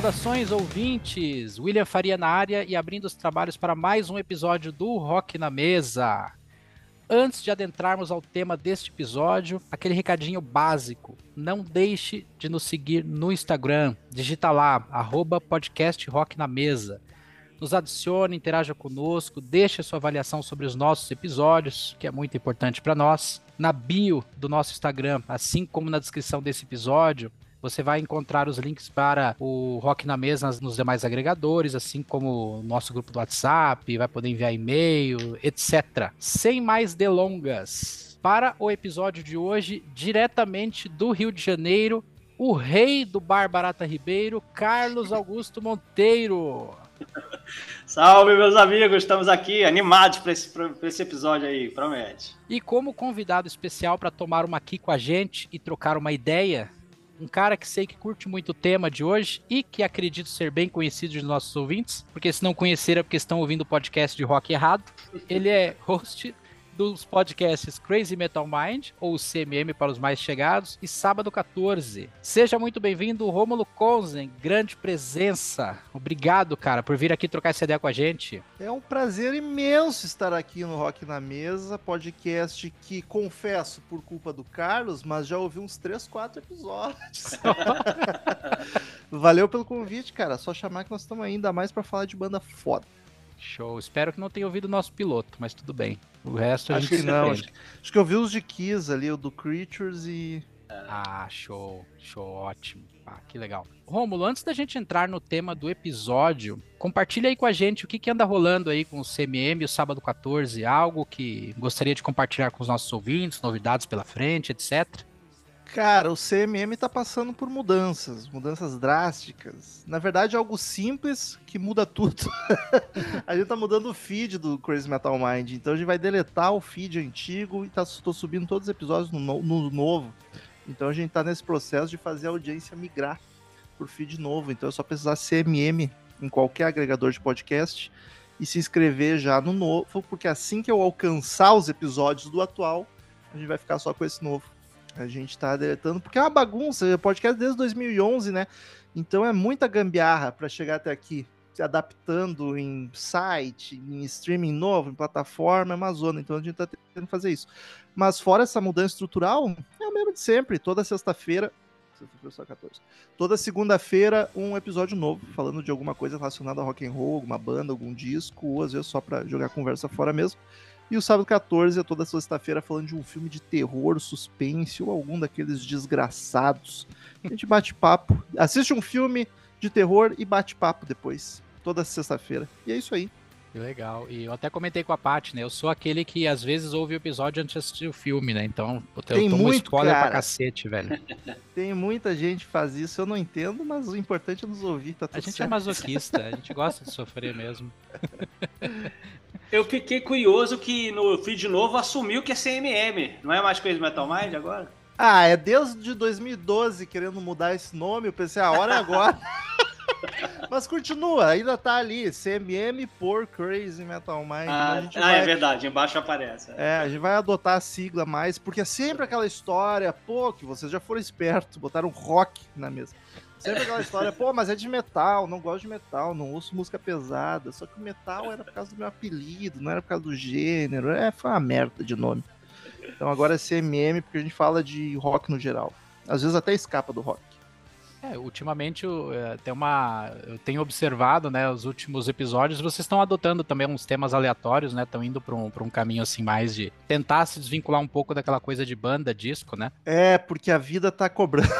Saudações, ouvintes! William Faria na área e abrindo os trabalhos para mais um episódio do Rock na Mesa. Antes de adentrarmos ao tema deste episódio, aquele recadinho básico. Não deixe de nos seguir no Instagram. Digita lá, arroba podcast Rock na Mesa. Nos adicione, interaja conosco, deixe a sua avaliação sobre os nossos episódios, que é muito importante para nós. Na bio do nosso Instagram, assim como na descrição desse episódio, você vai encontrar os links para o Rock na Mesa nos demais agregadores, assim como o nosso grupo do WhatsApp, vai poder enviar e-mail, etc. Sem mais delongas, para o episódio de hoje, diretamente do Rio de Janeiro, o rei do Bar Barata Ribeiro, Carlos Augusto Monteiro. Salve, meus amigos, estamos aqui animados para esse, esse episódio aí, promete. E como convidado especial para tomar uma aqui com a gente e trocar uma ideia, um cara que sei que curte muito o tema de hoje e que acredito ser bem conhecido de nossos ouvintes, porque se não conheceram é porque estão ouvindo o podcast de rock errado. Ele é host dos podcasts Crazy Metal Mind, ou CMM para os mais chegados, e Sábado 14. Seja muito bem-vindo, Rômulo Konzen, grande presença. Obrigado, cara, por vir aqui trocar essa ideia com a gente. É um prazer imenso estar aqui no Rock na Mesa, podcast que, confesso, por culpa do Carlos, mas já ouvi uns 3, 4 episódios. Valeu pelo convite, cara. Só chamar que nós estamos ainda mais para falar de banda foda. Show. Espero que não tenha ouvido o nosso piloto, mas tudo bem. O resto a acho gente que não. Acho, acho, que eu vi os de Kiss ali, o do Creatures e. Ah, show. Show, ótimo. Ah, que legal. Rômulo, antes da gente entrar no tema do episódio, compartilha aí com a gente o que, que anda rolando aí com o CMM, o sábado 14, algo que gostaria de compartilhar com os nossos ouvintes, novidades pela frente, etc. Cara, o CMM tá passando por mudanças, mudanças drásticas. Na verdade, é algo simples que muda tudo. a gente tá mudando o feed do Crazy Metal Mind, então a gente vai deletar o feed antigo e tá, tô subindo todos os episódios no, no novo. Então a gente tá nesse processo de fazer a audiência migrar pro feed novo. Então é só precisar CMM em qualquer agregador de podcast e se inscrever já no novo, porque assim que eu alcançar os episódios do atual, a gente vai ficar só com esse novo. A gente tá deletando, porque é uma bagunça, podcast desde 2011, né? Então é muita gambiarra para chegar até aqui, se adaptando em site, em streaming novo, em plataforma, é uma zona. Então a gente tá tentando fazer isso. Mas fora essa mudança estrutural, é o mesmo de sempre. Toda sexta-feira, sexta-feira 14. Toda segunda-feira um episódio novo, falando de alguma coisa relacionada a rock and roll, alguma banda, algum disco, ou às vezes só para jogar conversa fora mesmo. E o sábado 14 é toda sexta-feira falando de um filme de terror, suspense ou algum daqueles desgraçados. A gente bate papo, assiste um filme de terror e bate papo depois, toda sexta-feira. E é isso aí. Que legal. E eu até comentei com a Paty, né? Eu sou aquele que às vezes ouve o episódio antes de assistir o filme, né? Então, eu Tem tomo muito, spoiler cara. pra cacete, velho. Tem muita gente que faz isso, eu não entendo, mas o importante é nos ouvir, tá tudo A gente é certo. masoquista, a gente gosta de sofrer mesmo. Eu fiquei curioso que no feed novo assumiu que é CMM, não é mais Crazy Metal Mind agora? Ah, é desde 2012 querendo mudar esse nome, eu pensei, a hora é agora. Mas continua, ainda tá ali, CMM por Crazy Metal Mind. então Ah, gente ah, vai- é verdade, embaixo aparece. É, a gente vai adotar a sigla mais, porque é sempre aquela história, pô, que vocês já foram espertos, botaram rock na mesa. Sempre aquela história, pô, mas é de metal, não gosto de metal, não ouço música pesada. Só que o metal era por causa do meu apelido, não era por causa do gênero. É, foi uma merda de nome. Então agora é CMM, porque a gente fala de rock no geral. Às vezes até escapa do rock. É, ultimamente eu, é, tem uma, eu tenho observado, né, os últimos episódios, vocês estão adotando também uns temas aleatórios, né, estão indo para um, pra um caminho assim mais de tentar se desvincular um pouco daquela coisa de banda, disco, né? É, porque a vida tá cobrando.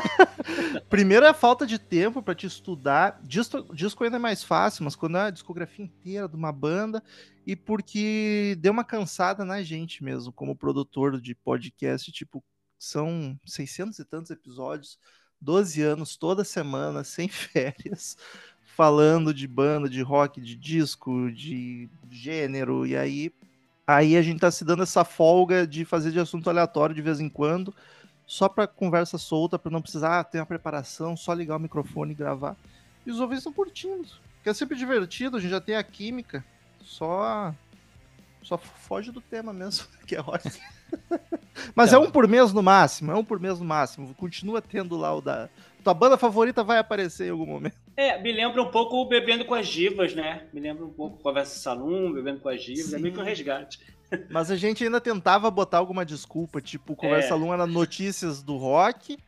Primeiro é a falta de tempo pra te estudar. Disco, disco ainda é mais fácil, mas quando é a discografia inteira de uma banda e porque deu uma cansada na gente mesmo, como produtor de podcast, tipo, são 600 e tantos episódios, 12 anos toda semana, sem férias, falando de banda, de rock, de disco, de gênero, e aí aí a gente tá se dando essa folga de fazer de assunto aleatório de vez em quando só para conversa solta, para não precisar ah, ter uma preparação, só ligar o microfone e gravar. E os ouvintes estão curtindo. Que é sempre divertido, a gente já tem a química. Só só foge do tema mesmo, que é rock. Mas Então. é um por mês no máximo, é um por mês no máximo. Continua tendo lá o da. Tua banda favorita vai aparecer em algum momento. É, me lembra um pouco o Bebendo com as Divas, né? Me lembra um pouco Conversa Salum, Bebendo com as Divas, Sim. é meio que um resgate. Mas a gente ainda tentava botar alguma desculpa, tipo, Conversa é. Era notícias do rock,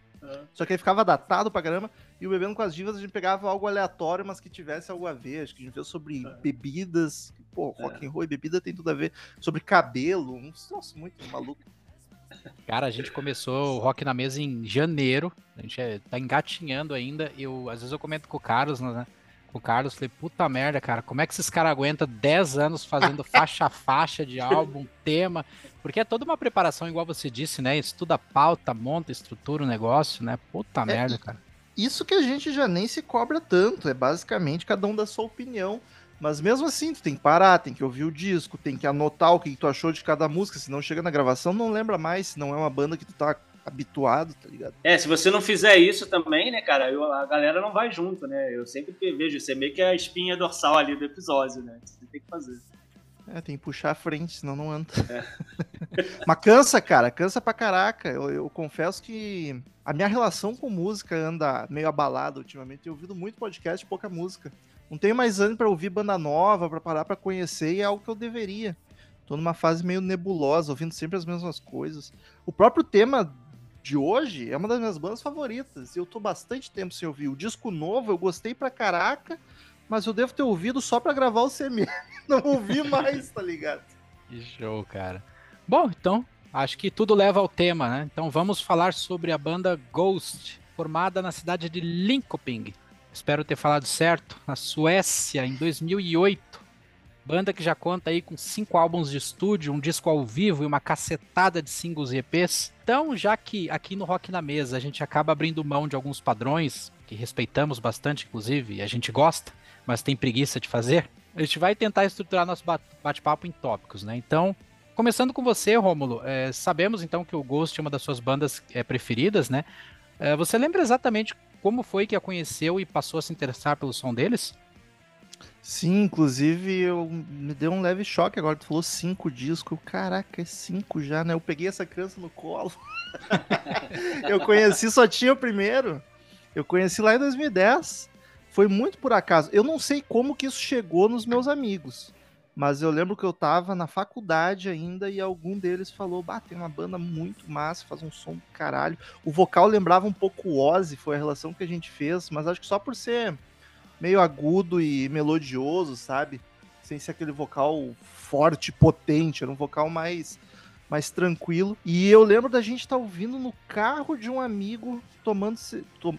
só que aí ficava datado pra caramba. E o Bebendo com as Divas a gente pegava algo aleatório, mas que tivesse algo a ver. Acho que a gente viu sobre é. bebidas. Pô, rock é. and roll e bebida tem tudo a ver. Sobre cabelo. Nossa, muito maluco. Cara, a gente começou o Rock na Mesa em janeiro. A gente é, tá engatinhando ainda. Eu, às vezes eu comento com o Carlos, né? Com o Carlos, falei, puta merda, cara, como é que esses caras aguentam 10 anos fazendo faixa a faixa de álbum, tema? Porque é toda uma preparação, igual você disse, né? Estuda pauta, monta, estrutura o negócio, né? Puta é, merda, cara. Isso que a gente já nem se cobra tanto, é basicamente cada um da sua opinião. Mas mesmo assim, tu tem que parar, tem que ouvir o disco, tem que anotar o que tu achou de cada música, senão chega na gravação não lembra mais, se não é uma banda que tu tá habituado, tá ligado? É, se você não fizer isso também, né, cara, eu, a galera não vai junto, né? Eu sempre vejo, você meio que é a espinha dorsal ali do episódio, né? Você tem que fazer. É, tem que puxar a frente, senão não anda. É. Mas cansa, cara, cansa pra caraca. Eu, eu, confesso que a minha relação com música anda meio abalada ultimamente. Tenho ouvido muito podcast e pouca música. Não tenho mais ânimo para ouvir banda nova, para parar para conhecer, e é algo que eu deveria. Tô numa fase meio nebulosa, ouvindo sempre as mesmas coisas. O próprio tema de hoje é uma das minhas bandas favoritas. Eu tô bastante tempo sem ouvir. O disco novo eu gostei pra caraca, mas eu devo ter ouvido só pra gravar o CM. Não ouvi mais, tá ligado? Que show, cara. Bom, então, acho que tudo leva ao tema, né? Então vamos falar sobre a banda Ghost, formada na cidade de Linköping, espero ter falado certo, na Suécia, em 2008. Banda que já conta aí com cinco álbuns de estúdio, um disco ao vivo e uma cacetada de singles e EPs. Então, já que aqui no Rock na Mesa a gente acaba abrindo mão de alguns padrões, que respeitamos bastante, inclusive, e a gente gosta, mas tem preguiça de fazer, a gente vai tentar estruturar nosso bate-papo em tópicos, né? Então, começando com você, Rômulo, é, sabemos então que o Ghost é uma das suas bandas é, preferidas, né? É, você lembra exatamente como foi que a conheceu e passou a se interessar pelo som deles? Sim, inclusive eu me deu um leve choque agora. Tu falou cinco discos. Caraca, é cinco já, né? Eu peguei essa criança no colo. eu conheci, só tinha o primeiro. Eu conheci lá em 2010. Foi muito por acaso. Eu não sei como que isso chegou nos meus amigos. Mas eu lembro que eu tava na faculdade ainda e algum deles falou: Bah, tem uma banda muito massa, faz um som do caralho. O vocal lembrava um pouco o Ozzy, foi a relação que a gente fez, mas acho que só por ser meio agudo e melodioso, sabe? Sem ser aquele vocal forte, potente, era um vocal mais mais tranquilo. E eu lembro da gente estar tá ouvindo no carro de um amigo tomando.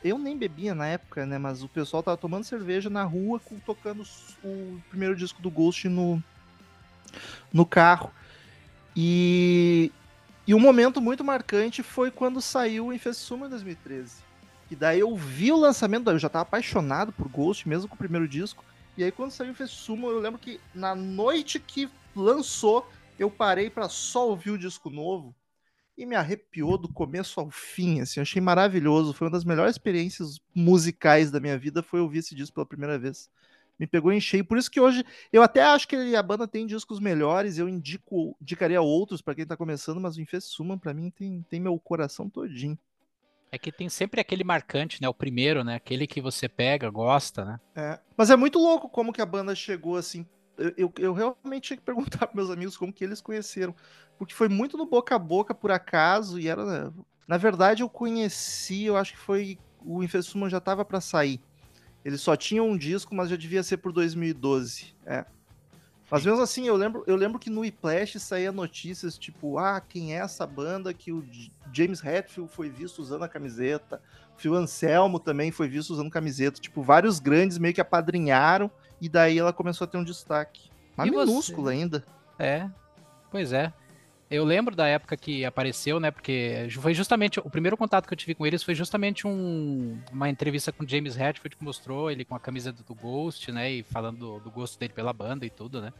Eu nem bebia na época, né? Mas o pessoal tava tomando cerveja na rua, tocando o primeiro disco do Ghost no, no carro. E, e um momento muito marcante foi quando saiu o Infestuma em 2013. E daí eu vi o lançamento, eu já tava apaixonado por Ghost, mesmo com o primeiro disco. E aí quando saiu o Infestuma, eu lembro que na noite que lançou, eu parei para só ouvir o disco novo e me arrepiou do começo ao fim, assim, achei maravilhoso, foi uma das melhores experiências musicais da minha vida, foi ouvir esse disco pela primeira vez. Me pegou em cheio, por isso que hoje eu até acho que a banda tem discos melhores, eu indico, indicaria outros para quem tá começando, mas o Infest Suman para mim tem, tem meu coração todinho. É que tem sempre aquele marcante, né? O primeiro, né? Aquele que você pega, gosta, né? É. Mas é muito louco como que a banda chegou assim eu, eu realmente tinha que perguntar para meus amigos como que eles conheceram. Porque foi muito no boca a boca, por acaso, e era. Na verdade, eu conheci, eu acho que foi. O Infestuma já tava para sair. Eles só tinham um disco, mas já devia ser por 2012. É. Mas mesmo assim, eu lembro, eu lembro que no Iplash saía notícias tipo, ah, quem é essa banda que o James Hetfield foi visto usando a camiseta, o Phil Anselmo também foi visto usando camiseta, tipo, vários grandes meio que apadrinharam e daí ela começou a ter um destaque. Mas minúsculo ainda. É, pois é. Eu lembro da época que apareceu, né? Porque foi justamente o primeiro contato que eu tive com eles foi justamente um, uma entrevista com James Hetfield que mostrou ele com a camisa do Ghost, né? E falando do, do gosto dele pela banda e tudo, né?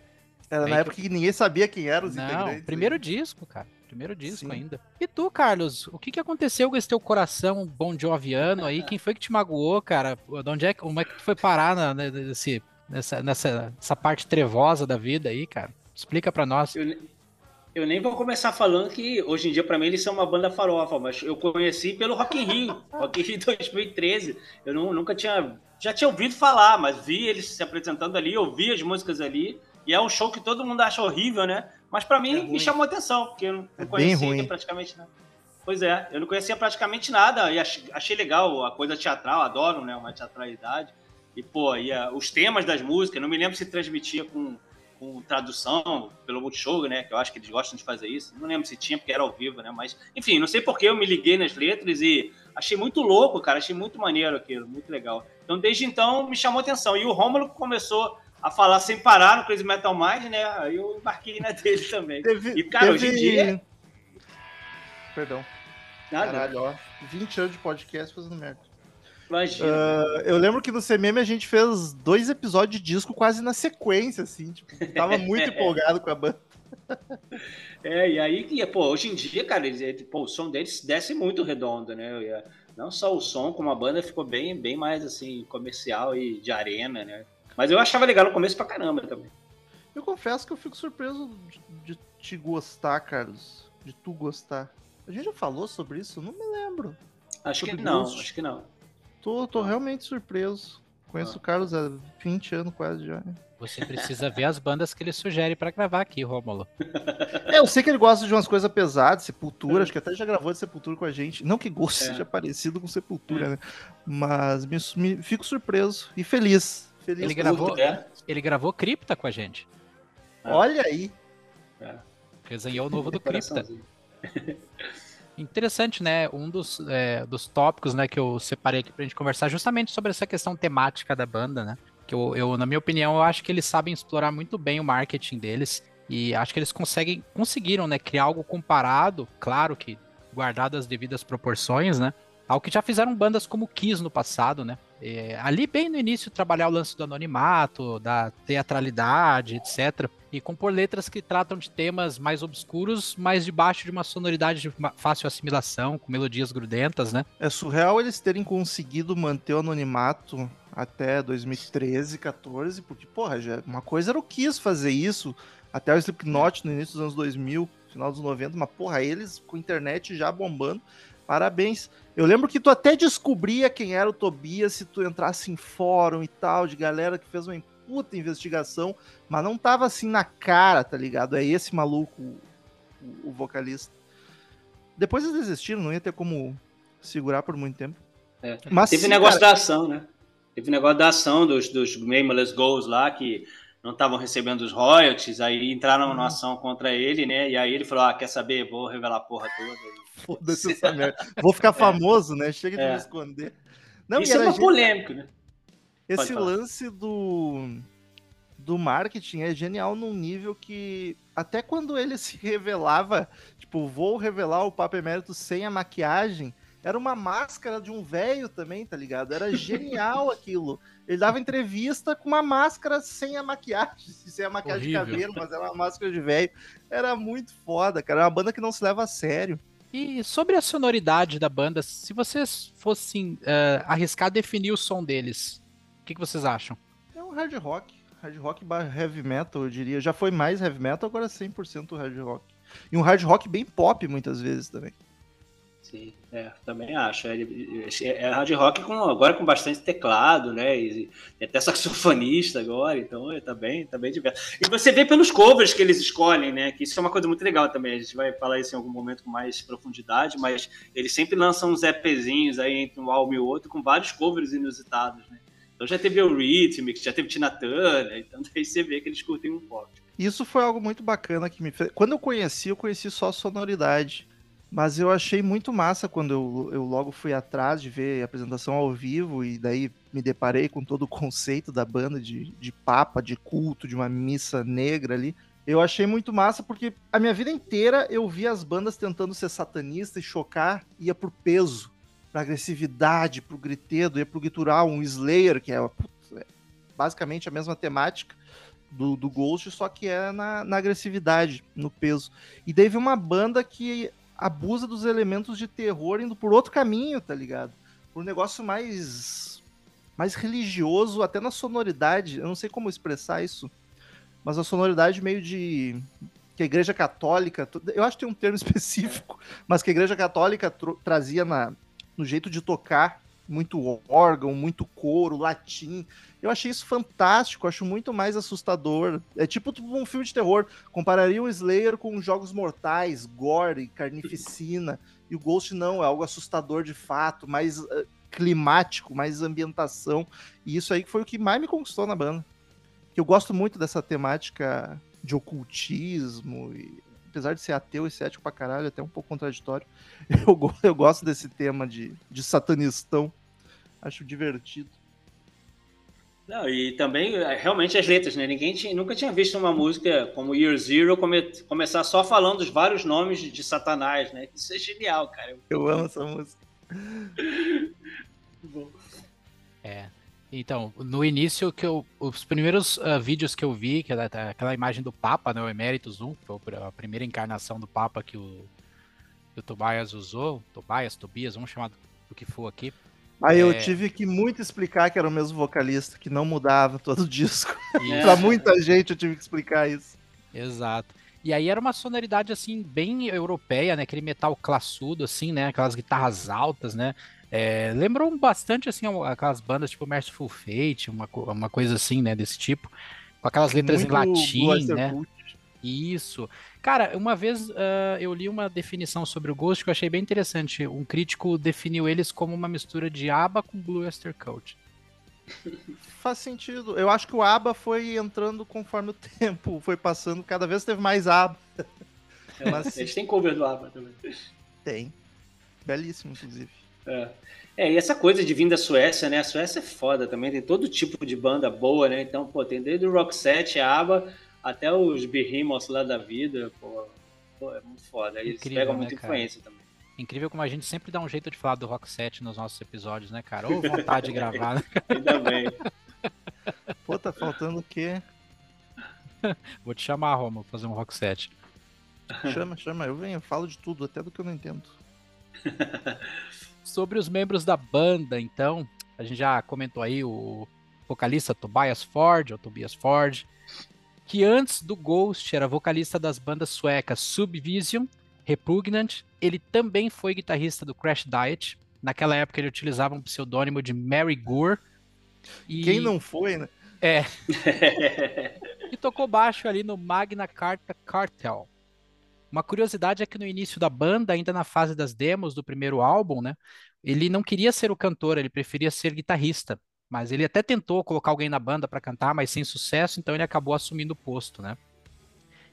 Era Aí na época que... que ninguém sabia quem eram os Não, integrantes. primeiro aí. disco, cara. Primeiro disco Sim. ainda. E tu, Carlos, o que, que aconteceu com esse teu coração bom joviano aí? Quem foi que te magoou, cara? De onde é, como é que tu foi parar na, nesse nessa, nessa, nessa parte trevosa da vida aí, cara? Explica para nós. Eu, Eu nem vou começar falando que hoje em dia para mim eles são uma banda farofa, mas eu conheci pelo Rock in Rio, Rock in Rio 2013. Eu não, nunca tinha, já tinha ouvido falar, mas vi eles se apresentando ali, ouvi as músicas ali, e é um show que todo mundo acha horrível, né? Mas para mim é me chamou atenção, porque eu não, É conhecia praticamente nada. Pois é, eu não conhecia praticamente nada e achei, achei legal a coisa teatral, adoro, né, uma teatralidade. E pô, e, os temas das músicas, não me lembro se transmitia com com tradução pelo Multishow, né? Que eu acho que eles gostam de fazer isso. Não lembro se tinha, porque era ao vivo, né? Mas, enfim, não sei porque eu me liguei nas letras e achei muito louco, cara. Achei muito maneiro aquilo, muito legal. Então, desde então, me chamou atenção. E o Rômulo começou a falar sem parar no Crazy Metal Mind, né? Aí eu embarquei na dele também. Teve, E, cara, teve- hoje em dia- Perdão. Nada, Caralho, ó. 20 anos de podcast fazendo merda. Imagina. Ah, eu lembro que no CMM a gente fez dois episódios de disco quase na sequência, assim. Tipo, tava muito empolgado com a banda. É, e aí, e, pô, hoje em dia, cara, eles, eles- pô, o som deles desce muito redondo, né? É, Não só o som, como a banda ficou bem, bem mais, assim, comercial e de arena, né? Mas eu achava legal no começo pra caramba também. Eu confesso que eu fico surpreso de, de te gostar, Carlos. De tu gostar. A gente já falou sobre isso? Não me lembro. Acho que Sobre não, gosto. acho que não. Tô, tô realmente surpreso. Conheço Ah. o Carlos há 20 anos quase já. Você precisa ver as bandas que ele sugere pra gravar aqui, Rômulo. É, eu sei que ele gosta de umas coisas pesadas, Sepultura, acho que até já gravou de Sepultura com a gente. Não que gosto É. seja parecido com Sepultura, né? Mas me, me- fico surpreso e feliz. Feliz Ele gravou-. É, Ele gravou Cripta com a gente. Olha aí. Resenhou o novo do Cripta. Interessante, né? Um dos, é, dos tópicos né, que eu separei aqui pra gente conversar justamente sobre essa questão temática da banda, né? Que eu, eu, na minha opinião, eu acho que eles sabem explorar muito bem o marketing deles. E acho que eles conseguem, conseguiram, né, criar algo comparado, claro que guardado as devidas proporções, né? Ao que já fizeram bandas como Kiss no passado, né? É, ali bem no início trabalhar o lance do anonimato, da teatralidade, etc. E compor letras que tratam de temas mais obscuros, mas debaixo de uma sonoridade de fácil assimilação, com melodias grudentas, né? É surreal eles terem conseguido manter o anonimato até 2013, 14, porque, porra, já, uma coisa era o Kiss fazer isso, até o Slipknot no início dos anos 2000, final dos 90, mas, porra, eles com internet já bombando, parabéns. Eu lembro que tu até descobria quem era o Tobias se tu entrasse em fórum e tal, de galera que fez uma puta investigação, mas não tava assim na cara, tá ligado? É esse maluco, o, o vocalista. Depois eles desistiram, não ia ter como segurar por muito tempo. É. Mas Teve sim, negócio cara, da ação, né? Teve negócio da ação dos, dos Nameless Goals lá, que não estavam recebendo os royalties, aí entraram Uhum. numa ação contra ele, né? E aí ele falou: Ah, quer saber? Vou revelar a porra toda. Foda-se essa merda. Vou ficar famoso, né? Chega de É. me esconder. Não, Isso é uma gente- polêmica, né? Esse lance do, do marketing é genial num nível que até quando ele se revelava, tipo, vou revelar o Papa Emérito sem a maquiagem, era uma máscara de um velho também, tá ligado? Era genial aquilo. Ele dava entrevista com uma máscara sem a maquiagem, sem a maquiagem de Horrível. cabelo, mas era uma máscara de velho. Era muito foda, cara. Era uma banda que não se leva a sério. E sobre a sonoridade da banda, se vocês fossem eh, arriscar definir o som deles, o que, que vocês acham? É um hard rock. Hard rock barra heavy metal, eu diria. Já foi mais heavy metal, agora é 100% hard rock. E um hard rock bem pop, muitas vezes, também. Sim, é, também acho. É, é, é hard rock com, agora com bastante teclado, né? E, e até saxofonista agora, então é, tá bem, tá bem diverso. E você vê pelos covers que eles escolhem, né? Que isso é uma coisa muito legal também. A gente vai falar isso em algum momento com mais profundidade, mas eles sempre lançam uns EPzinhos aí entre um álbum e outro com vários covers inusitados, né? Então já teve o Rhythmic, já teve Tina Turner, então daí você vê que eles curtem um pouco. Isso foi algo muito bacana que me fez. Quando eu conheci, eu conheci só a sonoridade. Mas eu achei muito massa quando eu, eu logo fui atrás de ver a apresentação ao vivo e daí me deparei com todo o conceito da banda de, de papa, de culto, de uma missa negra ali. Eu achei muito massa porque a minha vida inteira eu vi as bandas tentando ser satanista e chocar, ia pro peso, pra agressividade, pro gritedo, ia pro gutural, um Slayer, que é, putz, é basicamente a mesma temática do, do Ghost, só que é na, na agressividade, no peso. E vem uma banda que abusa dos elementos de terror indo por outro caminho, tá ligado? Por um negócio mais mais religioso, até na sonoridade, eu não sei como expressar isso, mas a sonoridade meio de que a Igreja Católica, eu acho que tem um termo específico, mas que a Igreja Católica trazia na, no jeito de tocar muito órgão, muito coro, latim. Eu achei isso fantástico, acho muito mais assustador. É tipo um filme de terror. Compararia o Slayer com Jogos Mortais, gore, carnificina. E o Ghost não, é algo assustador de fato, mais uh, climático, mais ambientação. E isso aí foi o que mais me conquistou na banda. Eu gosto muito dessa temática de ocultismo e apesar de ser ateu e cético pra caralho, até um pouco contraditório, eu, eu gosto desse tema de, de satanistão. Acho divertido. Não, e também, é, realmente, as letras, né? Ninguém tinha, nunca tinha visto uma música como Year Zero come, começar só falando os vários nomes de, Satanás, né? Isso é genial, cara. Eu amo essa música. Bom. É. Então, no início, que eu, os primeiros uh, vídeos que eu vi, que era aquela imagem do Papa, né, o Emeritus 1, que foi a primeira encarnação do Papa que o, que o Tobias usou, Tobias, Tobias, vamos chamar do que for aqui. Aí é... eu tive que muito explicar que era o mesmo vocalista, que não mudava todo o disco. pra muita gente eu tive que explicar isso. Exato. E aí era uma sonoridade assim bem europeia, né? Aquele metal classudo assim, né? Aquelas guitarras altas, né? É, lembram bastante assim aquelas bandas tipo Merciful Fate, uma, uma coisa assim, né, desse tipo, com aquelas letras Muito em latim, né? Isso. Cara, uma vez uh, eu li uma definição sobre o Ghost que eu achei bem interessante. Um crítico definiu eles como uma mistura de ABBA com Blue Oyster Cult. Faz sentido. Eu acho que o ABBA foi entrando conforme o tempo foi passando, cada vez teve mais ABBA. Mas... Eles têm cover do ABBA também. Tem. Belíssimo, inclusive. É. é, e essa coisa de vir da Suécia, né? A Suécia é foda também, tem todo tipo de banda boa, né? Então, pô, tem desde o Rock Set, a ABBA, até os Behemoths lá da vida, pô, pô é muito foda. Eles Incrível, pegam né, muita cara? influência também. Incrível como a gente sempre dá um jeito de falar do Rock Set nos nossos episódios, né, cara? Ou vontade de gravar, né? Ainda bem. Pô, tá faltando o quê? Vou te chamar, Roma, fazer um Rock Set. Chama, chama, eu venho, eu falo de tudo, até do que eu não entendo. Sobre os membros da banda, então, a gente já comentou aí o vocalista Tobias Ford, ou Tobias Ford, que antes do Ghost era vocalista das bandas suecas Subvision, Repugnant. Ele também foi guitarrista do Crash Diet. Naquela época ele utilizava um pseudônimo de Mary Gore. E... Quem não foi, né? É. e tocou baixo ali no Magna Carta Cartel. Uma curiosidade é que no início da banda, ainda na fase das demos do primeiro álbum, né, ele não queria ser o cantor, ele preferia ser guitarrista. Mas ele até tentou colocar alguém na banda para cantar, mas sem sucesso, então ele acabou assumindo o posto, né?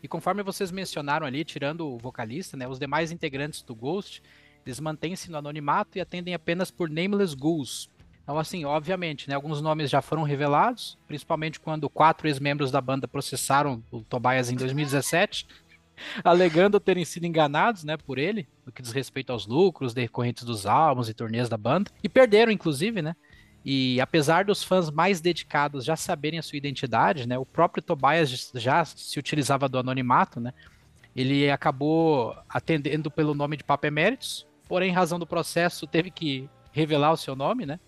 E conforme vocês mencionaram ali, tirando o vocalista, né, os demais integrantes do Ghost, eles mantêm-se no anonimato e atendem apenas por Nameless Ghouls. Então, assim, obviamente, né, alguns nomes já foram revelados, principalmente quando quatro ex-membros da banda processaram o Tobias em 2017 alegando terem sido enganados, né, por ele, no que diz respeito aos lucros decorrentes dos álbuns e turnês da banda, e perderam, inclusive, né? E apesar dos fãs mais dedicados já saberem a sua identidade, né, o próprio Tobias já se utilizava do anonimato, né? Ele acabou atendendo pelo nome de Papa Emeritus, porém, em razão do processo, teve que revelar o seu nome, né?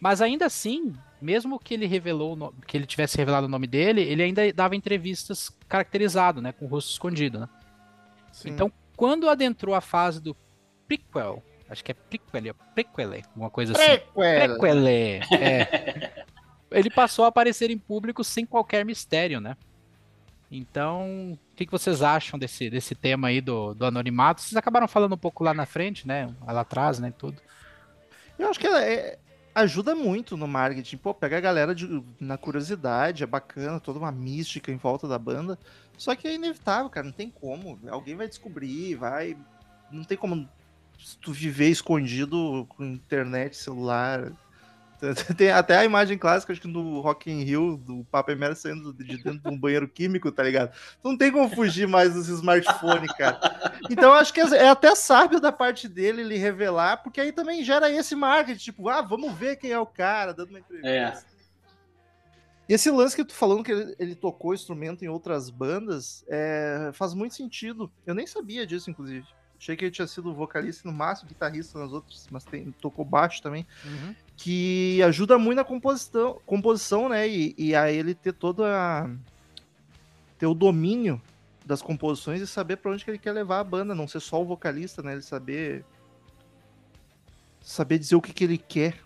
Mas ainda assim, mesmo que ele revelou que ele tivesse revelado o nome dele, ele ainda dava entrevistas caracterizado, né, com o rosto escondido, né? Então, quando adentrou a fase do prequel, acho que é prequel, prequel, alguma coisa assim. Prequel. É. ele passou a aparecer em público sem qualquer mistério, né? Então, o que, que vocês acham desse, desse tema aí do, do anonimato? Vocês acabaram falando um pouco lá na frente, né? Lá atrás, né? Tudo. Eu acho que é, ajuda muito no marketing. Pô, pega a galera de, na curiosidade, é bacana, toda uma mística em volta da banda. Só que é inevitável, cara, não tem como. Alguém vai descobrir, vai. Não tem como tu viver escondido com internet, celular, Tem até a imagem clássica, acho que no Rock in Rio, do Papa Emerson saindo de dentro de um banheiro químico, tá ligado? Não tem como fugir mais dos smartphones, cara. Então acho que é até sábio da parte dele ele revelar, porque aí também gera esse marketing, tipo, ah, vamos ver quem é o cara, dando uma entrevista. É. E esse lance que tu falando que ele, ele tocou instrumento em outras bandas, é, faz muito sentido. Eu nem sabia disso, inclusive. Achei que ele tinha sido vocalista no máximo, guitarrista nas outras, mas tem, tocou baixo também. Uhum. Que ajuda muito na composição, composição né? E, e a ele ter toda a. ter o domínio das composições e saber para onde que ele quer levar a banda, não ser só o vocalista, né? Ele saber saber dizer o que, que ele quer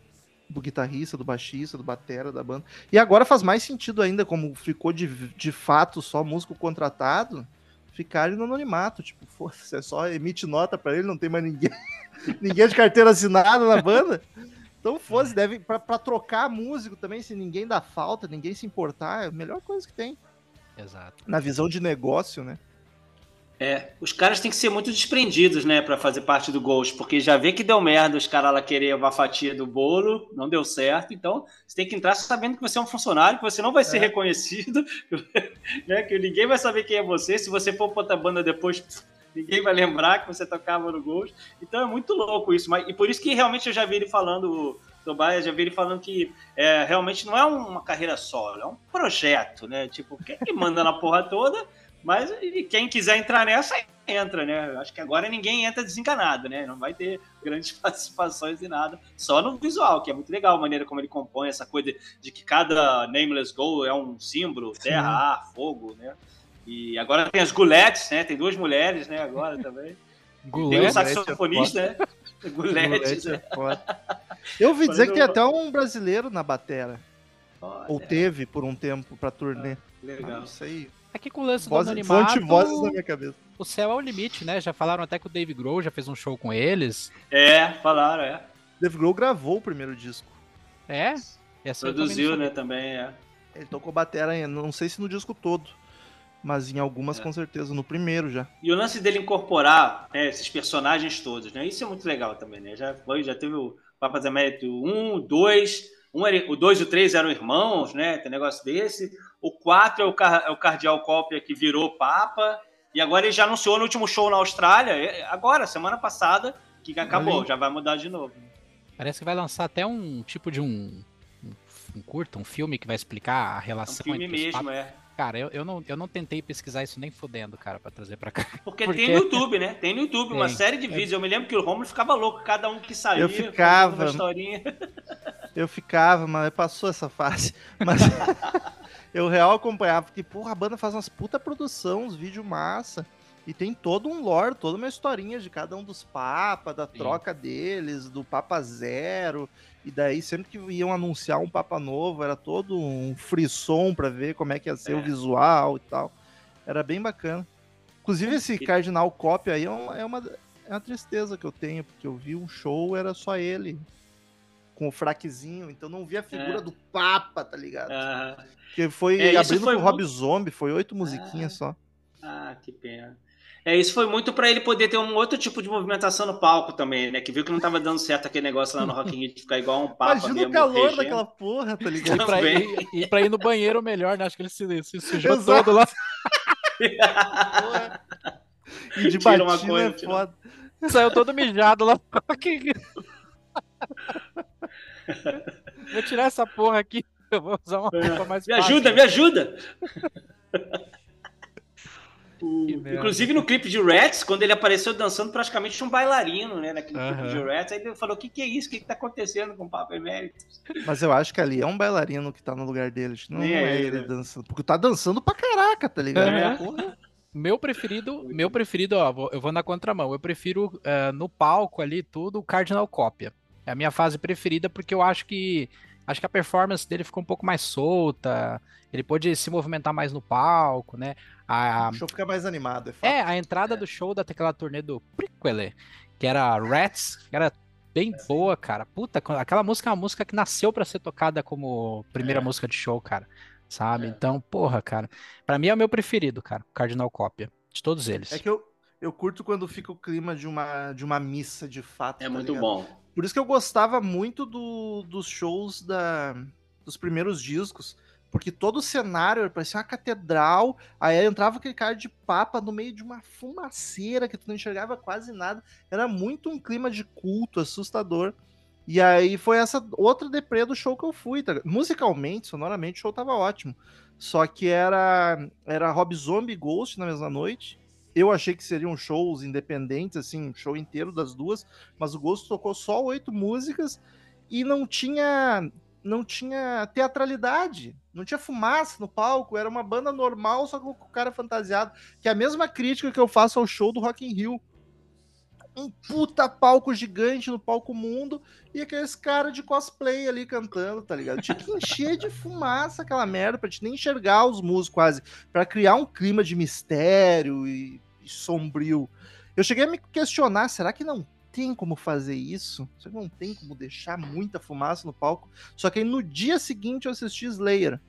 do guitarrista, do baixista, do batera, da banda. E agora faz mais sentido ainda, como ficou de, de fato só músico contratado, ficar no anonimato. Tipo, você é só emite nota para ele, não tem mais ninguém, ninguém de carteira assinada na banda. Então, fosse, deve para trocar músico também, se ninguém dá falta, ninguém se importar, é a melhor coisa que tem. Exato. Na visão de negócio, né? É, os caras têm que ser muito desprendidos, né, para fazer parte do Ghost, porque já vê que deu merda os caras lá querer uma fatia do bolo, não deu certo, então você tem que entrar sabendo que você é um funcionário, que você não vai ser é. reconhecido, né, que ninguém vai saber quem é você, se você for pra outra banda depois, ninguém vai lembrar que você tocava no Ghost, então é muito louco isso, mas, e por isso que realmente eu já vi ele falando, Tobias, já vi ele falando que é, realmente não é uma carreira solo, é um projeto, né, tipo, quem que manda na porra toda mas quem quiser entrar nessa, entra, né? Acho que agora ninguém entra desencanado, né? Não vai ter grandes participações e nada. Só no visual, que é muito legal a maneira como ele compõe essa coisa de que cada Nameless Goal é um símbolo, terra, ar, fogo, né? E agora tem as guletes, né? Tem duas mulheres, né? Agora também. Gulete, tem um saxofonista, é né? Guletes. É Eu ouvi dizer que tem até um brasileiro na batera. Olha. Ou teve por um tempo pra turnê. Ah, legal. Ah, isso aí. Aqui com o lance Voz, do anonimato... vozes na minha cabeça. O céu é o limite, né? Já falaram até que o Dave Grohl já fez um show com eles. É, falaram, é. Dave Grohl gravou o primeiro disco. É? Produziu, né, também, é. Ele tocou batera, não sei se no disco todo, mas em algumas é. com certeza, no primeiro já. E o lance dele incorporar né, esses personagens todos, né? Isso é muito legal também, né? Já foi, já teve o Papas Américo 1, 2, um era, o 2 e o 3 eram irmãos, né? Tem negócio desse. O 4 é o, é o Cardeal Cópia que virou Papa. E agora ele já anunciou no último show na Austrália, agora, semana passada, que acabou, já vai mudar de novo. Parece que vai lançar até um tipo de um, um, um curta, um filme que vai explicar a relação. É um filme mesmo, é. Cara, eu, eu, não, eu não tentei pesquisar isso nem fudendo, cara, pra trazer pra cá. Porque, Porque... tem no YouTube, né? Tem no YouTube tem. uma série de vídeos. Eu me lembro que o Romulo ficava louco, cada um que saía. Eu ficava. Eu ficava, mas passou essa fase. Mas. eu real acompanhava, porque, porra, a banda faz umas puta produção, uns vídeos massa. E tem todo um lore, toda uma historinha de cada um dos papas, da Sim. troca deles, do Papa Zero. E daí, sempre que iam anunciar um Papa novo, era todo um frisson para ver como é que ia ser é. o visual e tal. Era bem bacana. Inclusive, esse Cardinal Cópia aí é uma, é uma, é uma tristeza que eu tenho, porque eu vi um show, era só ele com o fraquezinho, então não vi a figura é. do Papa, tá ligado? Que foi é, abrindo foi pro muito... Rob Zombie, foi oito musiquinhas ah. só. Ah, que pena. É, isso foi muito para ele poder ter um outro tipo de movimentação no palco também, né? Que viu que não tava dando certo aquele negócio lá no Rock in Rio de ficar igual um papa Imagina mesmo, o calor regendo. daquela porra, tá ligado? E pra, ir, e pra ir no banheiro melhor, né? Acho que ele se, se sujou Exato. todo lá. e de batina uma coisa, é foda. Saiu todo mijado lá. Vou tirar essa porra aqui. Eu vou usar uma roupa mais Me fácil. ajuda, me ajuda! O, inclusive no clipe de Rats, quando ele apareceu dançando praticamente um bailarino, né? Naquele uhum. clipe de Rats, aí ele falou: o que, que é isso? O que, que tá acontecendo com o Papa Emeritus? Mas eu acho que ali é um bailarino que tá no lugar dele. Não, é, é ele né? dançando. Porque tá dançando pra caraca, tá ligado? É. Meu preferido, meu preferido, ó, eu vou na contramão. Eu prefiro uh, no palco ali tudo o Cardinal Cópia. É a minha fase preferida porque eu acho que acho que a performance dele ficou um pouco mais solta. Ele pôde se movimentar mais no palco, né? A, o show fica mais animado, é É, a entrada é. do show daquela turnê do Prequel, que era Rats, que era bem é, boa, cara. Puta, aquela música é uma música que nasceu para ser tocada como primeira é. música de show, cara. Sabe? É. Então, porra, cara. Para mim é o meu preferido, cara. Cardinal Cópia. De todos eles. É que eu, eu curto quando fica o clima de uma, de uma missa de fato. É tá muito ligado? bom. Por isso que eu gostava muito do, dos shows da, dos primeiros discos porque todo o cenário parecia uma catedral, aí entrava aquele cara de papa no meio de uma fumaceira que tu não enxergava quase nada. Era muito um clima de culto assustador. E aí foi essa outra deprê do show que eu fui. Tá? Musicalmente, sonoramente, o show tava ótimo. Só que era era Rob Zombie Ghost na mesma noite. Eu achei que seriam shows independentes, assim, um show inteiro das duas, mas o Ghost tocou só oito músicas e não tinha não tinha teatralidade Não tinha fumaça no palco, era uma banda normal, só com o cara fantasiado. Que é a mesma crítica que eu faço ao show do Rock in Rio. Um puta palco gigante no palco mundo e aqueles caras de cosplay ali cantando, tá ligado? Tinha que encher de fumaça aquela merda pra te nem enxergar os músicos quase, para criar um clima de mistério e, e sombrio. Eu cheguei a me questionar, será que não tem como fazer isso? Será que não tem como deixar muita fumaça no palco? Só que aí no dia seguinte eu assisti Slayer.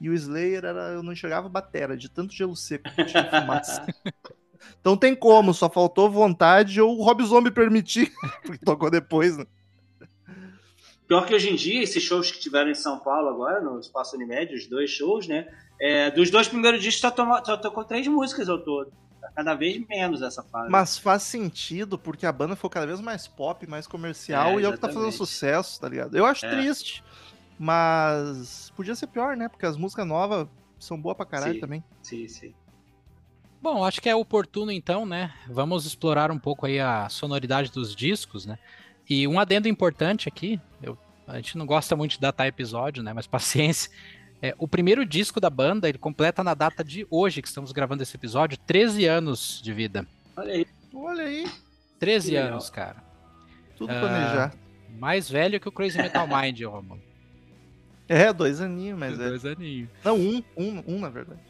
E o Slayer era. Eu não enxergava batera de tanto gelo seco que tinha fumaça. então tem como, só faltou vontade ou o Rob Zombie permitir, porque tocou depois, né? Pior que hoje em dia, esses shows que tiveram em São Paulo agora, no Espaço Unimed, os dois shows, né? É, dos dois primeiros discos só, tomou, só tocou três músicas ao todo. Tá cada vez menos essa fase. Mas faz sentido, porque a banda foi cada vez mais pop, mais comercial, É, e é o que tá fazendo sucesso, tá ligado? Eu acho É. triste, mas podia ser pior, né? Porque as músicas novas são boas pra caralho Sim. também. Sim, sim. Bom, acho que é oportuno então, né? Vamos explorar um pouco aí a sonoridade dos discos, né? E um adendo importante aqui, eu- a gente não gosta muito de datar episódio, né? Mas paciência. É, o primeiro disco da banda, ele completa na data de hoje, que estamos gravando esse episódio, 13 anos de vida. Olha aí. Olha aí, 13 Que legal. anos, cara. tudo Ah, planejar. Mais velho que o Crazy Metal Mind, Romulo. É, dois aninhos, mas é. Dois aninhos. Não, um, um, um, na verdade.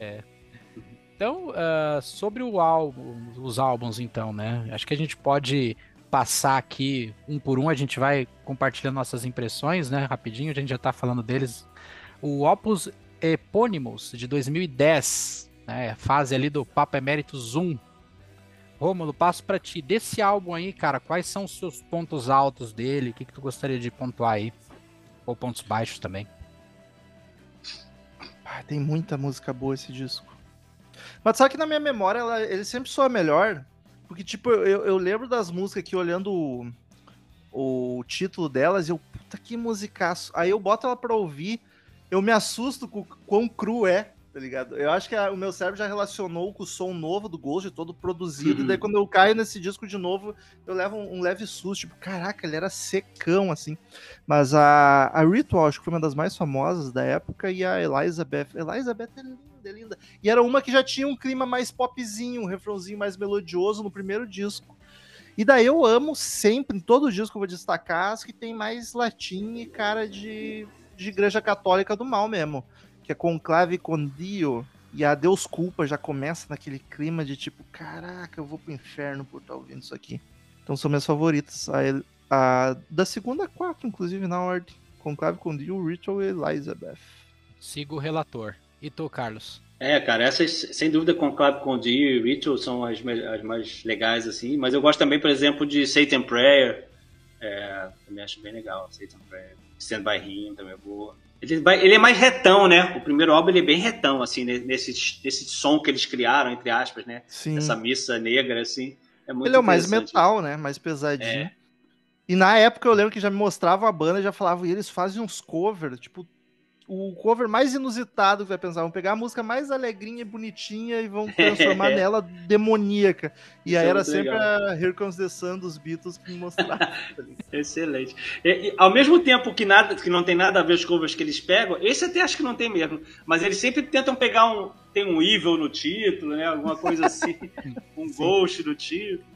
Então, ah, sobre o álbum, os álbuns, então, né? Acho que a gente pode passar aqui um por um, a gente vai compartilhando nossas impressões, né? Rapidinho, a gente já tá falando deles. O Opus Epônimos, de 2010, né? Fase ali do Papa Emeritus 1. Rômulo, passo pra ti. Desse álbum aí, cara, quais são os seus pontos altos dele? O que, que tu gostaria de pontuar aí? Ou pontos baixos também? Ah, tem muita música boa esse disco. Mas sabe que na minha memória ela- ele sempre soa melhor. Porque, tipo, eu, eu lembro das músicas aqui olhando o, o título delas e eu, puta que musicaço. Aí eu boto ela pra ouvir, eu me assusto com o quão cru é, tá ligado? Eu acho que a- o meu cérebro já relacionou com o som novo do Ghost, todo produzido. E daí quando eu caio nesse disco de novo, eu levo um, um leve susto. Tipo, caraca, ele era secão, assim. Mas a, a Ritual, acho que foi uma das mais famosas da época, e a Elizabeth. Elizabeth é linda, é linda. E era uma que já tinha um clima mais popzinho, um refrãozinho mais melodioso no primeiro disco. E daí eu amo sempre, em todo disco eu vou destacar, as que tem mais latim e cara de, de igreja católica do mal mesmo. Que é Conclave con Dio e a Deus Culpa já começa naquele clima de tipo, caraca, eu vou pro inferno por estar ouvindo isso aqui. Então são minhas favoritas. A, a- da segunda a quatro, inclusive, na ordem. Conclave con Dio, Ritual e Elizabeth. Siga o relator. E tu, Carlos? É, cara, essas, sem dúvida, Conclave Condi e Ritual são as, as mais legais, assim. Mas eu gosto também, por exemplo, de Satan Prayer. É, também acho bem legal, Satan Prayer. Stand By Him também é boa. Ele, ele é mais retão, né? O primeiro álbum ele é bem retão, assim, nesse, nesse som que eles criaram, entre aspas, né? Sim. Essa missa negra, assim. É muito Ele é o mais metal, né? Mais pesadinho. É. E na época eu lembro que já me mostrava a banda e já falava, e eles fazem uns covers, tipo, o cover mais inusitado que vai pensar. Vão pegar a música mais alegrinha e bonitinha e vão transformar nela demoníaca. E Isso aí é era sempre legal. a Here Comes the Sun dos Beatles que me mostrava. Excelente. E, e, ao mesmo tempo que, nada, que não tem nada a ver os covers que eles pegam, esse até acho que não tem mesmo, mas eles sempre tentam pegar um. Tem um evil no título, né? Alguma coisa assim. um ghost no título.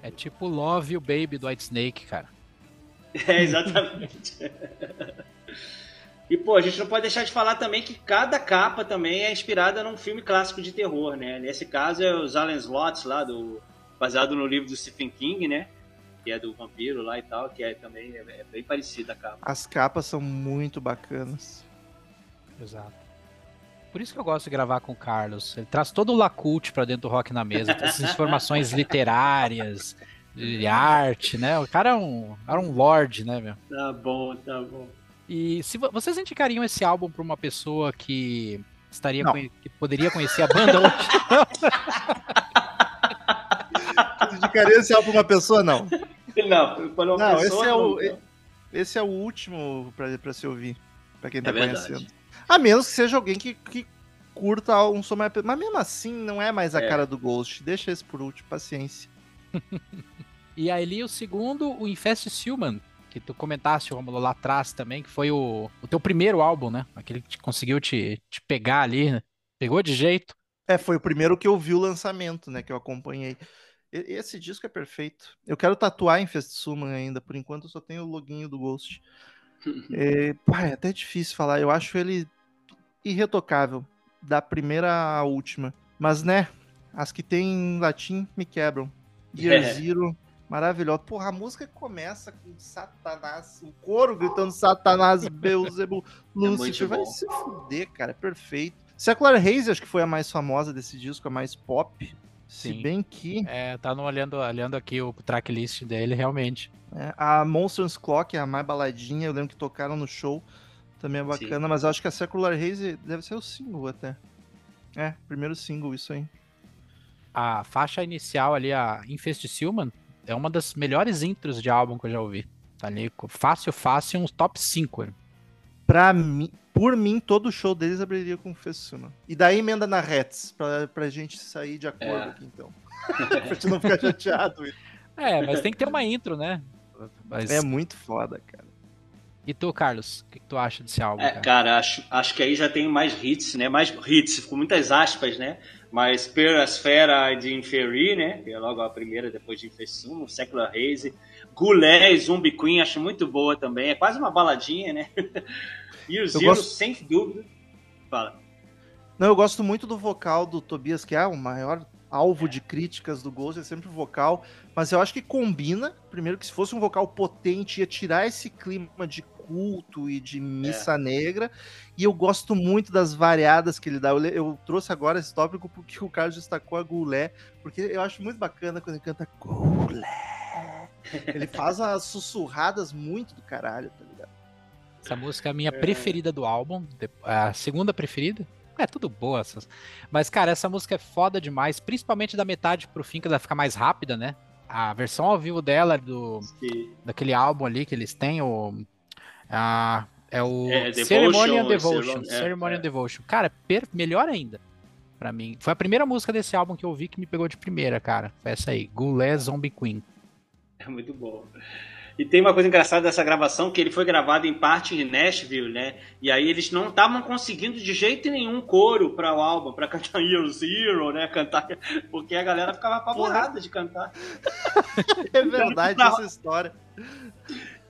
É tipo Love You Baby do White Snake, cara. É, exatamente. E, pô, a gente não pode deixar de falar também que cada capa também é inspirada num filme clássico de terror, né? Nesse caso é os Allen Slots lá, do, baseado no livro do Stephen King, né? Que é do vampiro lá e tal, que é também é, é bem parecida a capa. As capas são muito bacanas. Exato. Por isso que eu gosto de gravar com o Carlos. Ele traz todo o lacute pra dentro do rock na mesa, traz essas informações literárias, de arte, né? O cara é um, era um lord, né, meu? Tá bom, tá bom. E se vo- vocês indicariam esse álbum pra uma pessoa que estaria conhe- que poderia conhecer a banda hoje? Indicaria esse álbum pra uma pessoa? Não. Não, para uma Não, pessoa, esse é o- não. Esse é o último pra, pra se ouvir. Pra quem tá É verdade. conhecendo. A menos que seja alguém que, que curta um som mais. Mas mesmo assim, não é mais a É. cara do Ghost. Deixa esse por último, paciência. E aí o segundo, o Infest Human, que tu comentaste, Romulo, lá atrás também, que foi o, o teu primeiro álbum, né? Aquele que te, conseguiu te, te pegar ali, né? Pegou de jeito. É, foi o primeiro que eu vi o lançamento, né? Que eu acompanhei. E- Esse disco é perfeito. Eu quero tatuar em Festsuman ainda. Por enquanto eu só tenho o loginho do Ghost. É, pá, é até difícil falar. Eu acho ele irretocável. Da primeira à última. Mas, né? As que tem em latim me quebram. Year É. Zero, maravilhosa. Porra, a música começa com Satanás, o coro gritando Satanás, Beelzebub, Lúcifer. Vai bom. se fuder, cara. É perfeito. Secular Haze, acho que foi a mais famosa desse disco, a mais pop. Se Sim. bem que É, tá no, olhando, olhando aqui o tracklist dele, realmente. é, a Monsters Clock é a mais baladinha. Eu lembro que tocaram no show. Também é bacana, mas eu acho que a Secular Haze deve ser o single até. É, primeiro single, isso aí. A faixa inicial ali, a Infest Silman, é uma das melhores intros de álbum que eu já ouvi. Tá ali, fácil, fácil, uns top 5. Pra mim, por mim, todo show deles abriria com Fessuma. E daí emenda na Reds, pra, pra gente sair de acordo É. aqui, então. pra gente não ficar chateado. É, mas tem que ter uma intro, né? Mas- É muito foda, cara. E tu, Carlos, o que, que tu acha desse álbum? É, cara? cara, acho, acho que aí já tem mais hits, né? Mais hits, com muitas aspas, né? Mas Perasfera de Inferi, né? Que é logo a primeira depois de Infestum, Secular Haze. Gulé e Zumbi Queen, acho muito boa também. É quase uma baladinha, né? Year Zero, gosto- sem dúvida. Fala. Não, eu gosto muito do vocal do Tobias, que é o maior alvo de críticas do Ghost, é sempre o vocal. Mas eu acho que combina. Primeiro que se fosse um vocal potente, ia tirar esse clima de culto e de missa negra. E eu gosto muito das variadas que ele dá. Eu, eu trouxe agora esse tópico porque o Carlos destacou a Gulé. Porque eu acho muito bacana quando ele canta Gulé. Ele faz umas sussurradas muito do caralho, tá ligado? Essa música é a minha preferida do álbum. A segunda preferida. É tudo boa essas. Mas, cara, essa música é foda demais, principalmente da metade pro fim, que ela fica mais rápida, né? A versão ao vivo dela, do, Que- daquele álbum ali que eles têm, o. a- é o É, Devotion, Ceremony and Devotion. Ceremony- é, Ceremony é. and Devotion. Cara, per- melhor ainda. Pra mim. Foi a primeira música desse álbum que eu ouvi que me pegou de primeira, cara. Foi essa aí. Gulé Zombie Queen. É muito bom. E tem uma coisa engraçada dessa gravação, que ele foi gravado em parte em Nashville, né? E aí eles não estavam conseguindo de jeito nenhum coro para o álbum, para cantar Year Zero, né? Cantar, porque a galera ficava apavorada de cantar. É verdade essa história.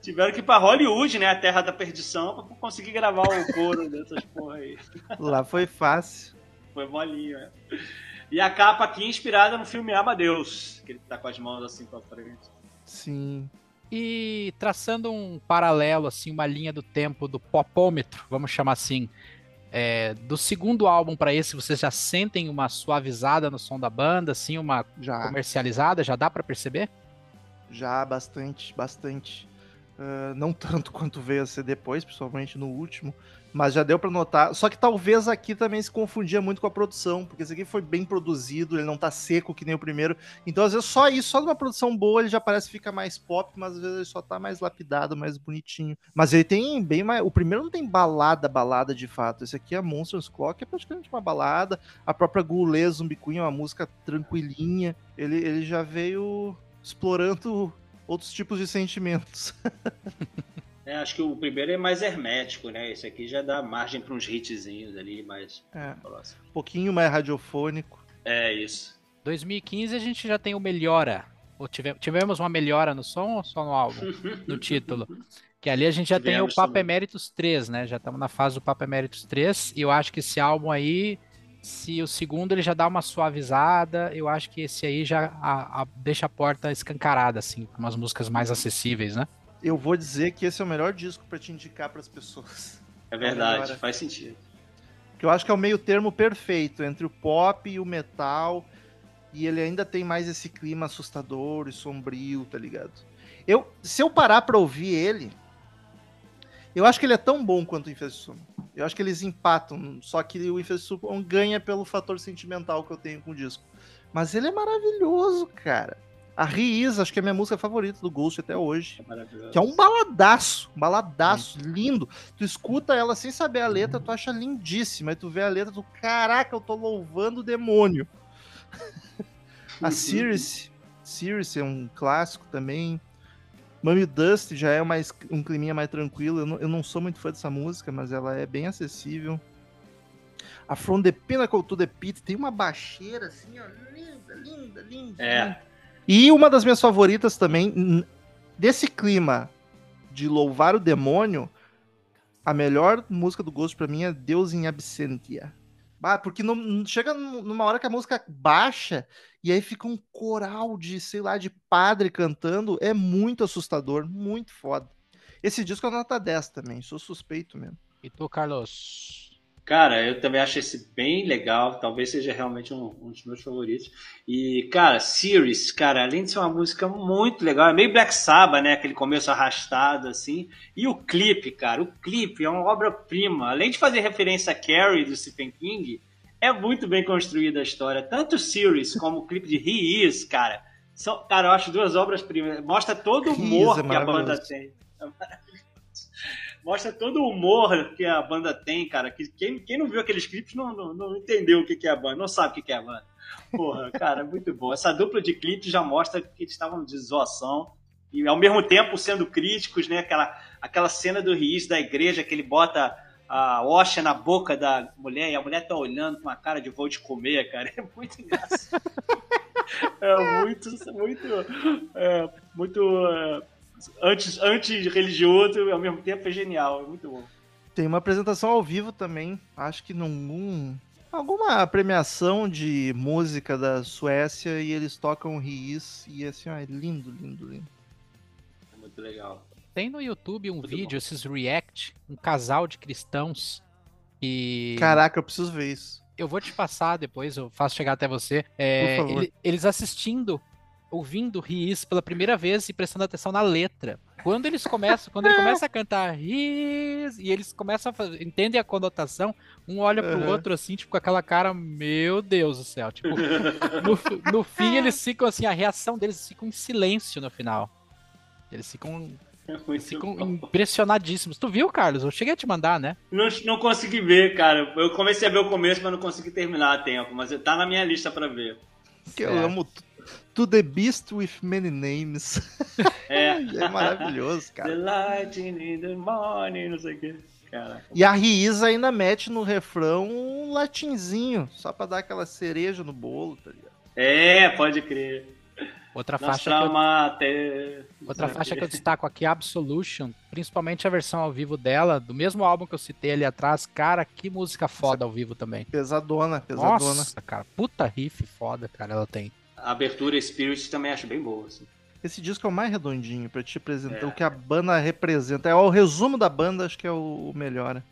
Tiveram que ir pra Hollywood, né? A terra da perdição, pra conseguir gravar o coro dessas porra aí. Lá foi fácil. Foi molinho, né? E a capa aqui inspirada no filme Amadeus, que ele tá com as mãos assim pra frente. Sim. E traçando um paralelo, assim, uma linha do tempo do popômetro, vamos chamar assim, é, do segundo álbum para esse, vocês já sentem uma suavizada no som da banda, assim, uma Já. comercializada, já dá para perceber? Já, bastante, bastante. Ah, não tanto quanto veio a ser depois, principalmente no último, mas já deu pra notar. Só que talvez aqui também se confundia muito com a produção, porque esse aqui foi bem produzido, ele não tá seco que nem o primeiro. Então, às vezes, só isso, só numa produção boa, ele já parece que fica mais pop, mas às vezes ele só tá mais lapidado, mais bonitinho. Mas ele tem bem mais. O primeiro não tem balada, balada de fato. Esse aqui é Monsters Clock, é praticamente uma balada. A própria Goulet Zumbi Queen é uma música tranquilinha. Ele, ele já veio explorando outros tipos de sentimentos. É, acho que o primeiro é mais hermético, né? Esse aqui já dá margem pra uns hitzinhos ali, mais É, próximo. um pouquinho mais radiofônico. É isso. 2015 a gente já tem o Melhora. Ou tive- tivemos uma melhora no som ou só no álbum? No título? Que ali a gente já tem o Tivemos Papa também. Emeritus 3, né? Já estamos na fase do Papa Emeritus 3. E eu acho que esse álbum aí, se o segundo ele já dá uma suavizada, eu acho que esse aí já a- a- deixa a porta escancarada, assim, com umas músicas mais acessíveis, né? Eu vou dizer que esse é o melhor disco pra te indicar pras pessoas. É verdade, Agora. faz sentido. Que eu acho que é o meio termo perfeito entre o pop e o metal. E ele ainda tem mais esse clima assustador e sombrio, tá ligado? Eu, se eu parar pra ouvir ele, eu acho que ele é tão bom quanto o Infestum. Eu acho que eles empatam, só que o Infestum ganha pelo fator sentimental que eu tenho com o disco. Mas ele é maravilhoso, cara. A Riz, acho que é a minha música favorita do Ghost até hoje. É. Que é um baladaço, um baladaço, lindo. Tu escuta ela sem saber a letra, tu acha lindíssima. Aí tu vê a letra, tu, caraca, eu tô louvando o demônio. a Circe, Circe é um clássico também. Mummy Dust já é mais, um climinha mais tranquilo. Eu não, eu não sou muito fã dessa música, mas ela é bem acessível. A From the Pinnacle to the Pit tem uma baixeira assim, ó, linda, linda, linda. É. E uma das minhas favoritas também, desse clima de louvar o demônio, a melhor música do Ghost pra mim é Deus em Absentia. Ah, porque chega num- numa hora que a música baixa e aí fica um coral de, sei lá, de padre cantando, é muito assustador, muito foda. Esse disco é nota 10 também, sou suspeito mesmo. E tu, Carlos? Cara, eu também acho esse bem legal. Talvez seja realmente um, um dos meus favoritos. E, cara, Series, cara, além de ser uma música muito legal, é meio Black Sabbath, né? Aquele começo arrastado, assim. E o clipe, cara, o clipe é uma obra-prima. Além de fazer referência a Carrie do Stephen King, é muito bem construída a história. Tanto o Series como o clipe de He Is, cara. São, cara, eu acho duas obras-primas. Mostra todo o humor é que a banda tem. É. Mostra todo o humor que a banda tem, cara. Que quem, quem não viu aqueles clipes não, não, não entendeu o que, que é a banda, não sabe o que, que é a banda. Porra, cara, muito bom. Essa dupla de clipes já mostra que eles estavam de zoação e ao mesmo tempo sendo críticos, né? Aquela, aquela cena do Riz da igreja que ele bota a Osha na boca da mulher e a mulher tá olhando com uma cara de vou te comer, cara. É muito engraçado. É muito, muito, é, muito é, anti, anti-religioso e ao mesmo tempo é genial. É muito bom. Tem uma apresentação ao vivo também, acho que num alguma premiação de música da Suécia e eles tocam Riz e assim, ó, é lindo, lindo, lindo. É muito legal. Tem no YouTube um Muito vídeo, esses react, um casal de cristãos que Caraca, eu preciso ver isso. eu vou te passar depois, eu faço chegar até você. É, Por favor. ele- eles assistindo, ouvindo Riz pela primeira vez e prestando atenção na letra. Quando eles começam, quando ele começa a cantar Riz e eles começam a fazer, entendem a conotação, um olha pro Uhum. outro assim, tipo com aquela cara, meu Deus do céu, tipo, no, no fim eles ficam assim, a reação deles ficam em silêncio no final. Eles ficam, É eles muito ficam bom. impressionadíssos. Tu viu, Carlos? Eu cheguei a te mandar, né? Não, não consegui ver, cara. Eu comecei a ver o começo, mas não consegui terminar a tempo. Mas tá na minha lista pra ver. Que eu amo To the Beast with Many Names. É. é maravilhoso, The cara. lightning in the morning, não sei o que. Caraca. E a Riz ainda mete no refrão um latinzinho, só pra dar aquela cereja no bolo, tá ligado? É, pode crer. Outra faixa que eu. Outra faixa que eu destaco aqui é Absolution, principalmente a versão ao vivo dela, do mesmo álbum que eu citei ali atrás. Cara, que música foda ao vivo também. Pesadona, pesadona. Nossa, cara, puta riff foda, cara, ela tem. A abertura Spirit também acho bem boa. Assim. Esse disco é o mais redondinho pra te apresentar É. o que a banda representa. É o resumo da banda, acho que é o melhor.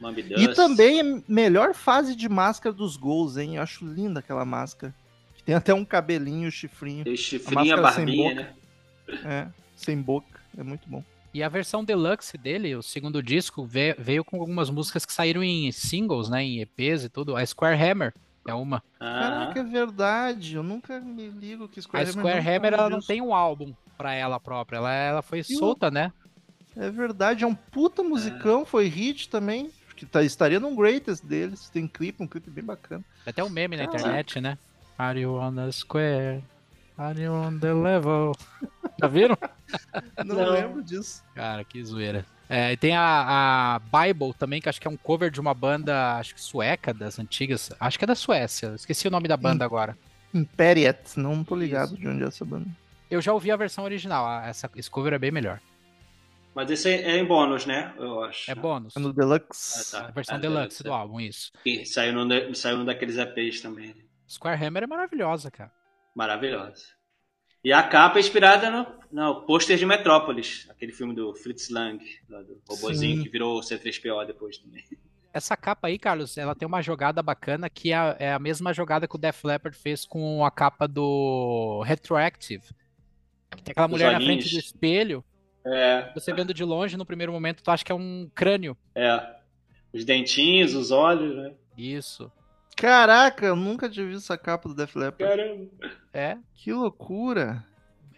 Mambi E também é melhor fase de máscara dos gols, hein? Eu acho linda aquela máscara. Que tem até um cabelinho, chifrinho. Tem chifrinha, máscara sem barbinha, boca. né? É, sem boca. É muito bom. E a versão deluxe dele, o segundo disco, ve- veio com algumas músicas que saíram em singles, né, em EPs e tudo. A Square Hammer é uma. Caraca, é verdade. Eu nunca me ligo que Square A Hammer Square não Hammer, fala ela não tem um álbum pra ela própria, ela, ela foi o- solta, né? É verdade, é um puta musicão, foi hit também. Que tá, estaria num greatest deles. Tem clipe, um clipe bem bacana. Tem até um meme na Caraca. internet, né? Are you on the square? Are you on the level? Já viram? Não, Não. lembro disso. Cara, que zoeira. É, e tem a, a Bible também, que acho que é um cover de uma banda, acho que sueca, das antigas. Acho que é da Suécia. Esqueci o nome da banda agora. Imperiet, não tô ligado de onde é essa banda. Eu já ouvi a versão original. Essa, esse cover é bem melhor. Mas esse é em bônus, né? Eu acho. É bônus. É no Deluxe. Ah, tá. A versão Ah, deluxe deluxe, do é. álbum, isso. E saiu num, saiu num daqueles EPs também. né? Square Hammer é maravilhosa, cara. Maravilhosa. E a capa é inspirada no, no pôster de Metrópolis, aquele filme do Fritz Lang, do robozinho Sim. que virou C3PO depois também. Essa capa aí, Carlos, ela tem uma jogada bacana que é a, é a mesma jogada que o Def Leppard fez com a capa do Retroactive. Tem aquela Os mulher na olhinhos. frente do espelho, É, você vendo de longe, no primeiro momento, tu acha que é um crânio. é. Os dentinhos, os olhos, né? Isso. Caraca, eu nunca tinha visto essa capa do Def Leppard. Caramba. É Que loucura.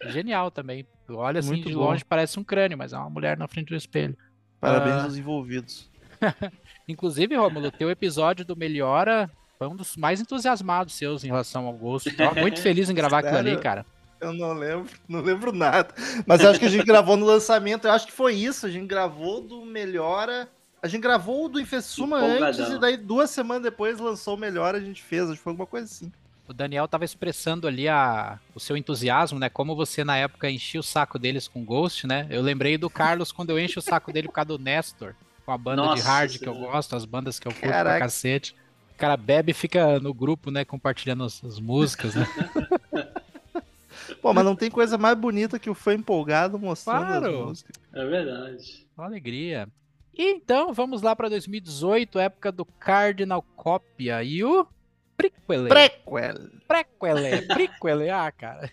genial também. Olha assim Muito de bom. longe, parece um crânio, mas é uma mulher na frente do espelho. Parabéns Ah. aos envolvidos. Inclusive, Rômulo, teu episódio do Melhora foi um dos mais entusiasmados seus em relação ao gosto. Tava muito feliz em gravar aquilo ali, cara. Eu não lembro, não lembro nada. Mas eu acho que a gente gravou no lançamento, eu acho que foi isso. A gente gravou do Melhora. A gente gravou o do Infessuma antes e daí duas semanas depois lançou o Melhora, a gente fez. Acho que foi alguma coisa assim. O Daniel estava expressando ali a, o seu entusiasmo, né? Como você na época enchia o saco deles com Ghost, né? Eu lembrei do Carlos quando eu encho o saco dele por causa do Nestor, com a banda Nossa, de hard que eu gosto, as bandas que eu curto Caraca. pra cacete. O cara bebe e fica no grupo, né? Compartilhando as, as músicas, né? Pô, mas não tem coisa mais bonita que o fã empolgado mostrando claro. as músicas. É verdade. Uma alegria. Então, vamos lá para 2018, época do Cardinal Cópia. E o Prequel. Prequel. Prequel. Prequel. Ah, cara.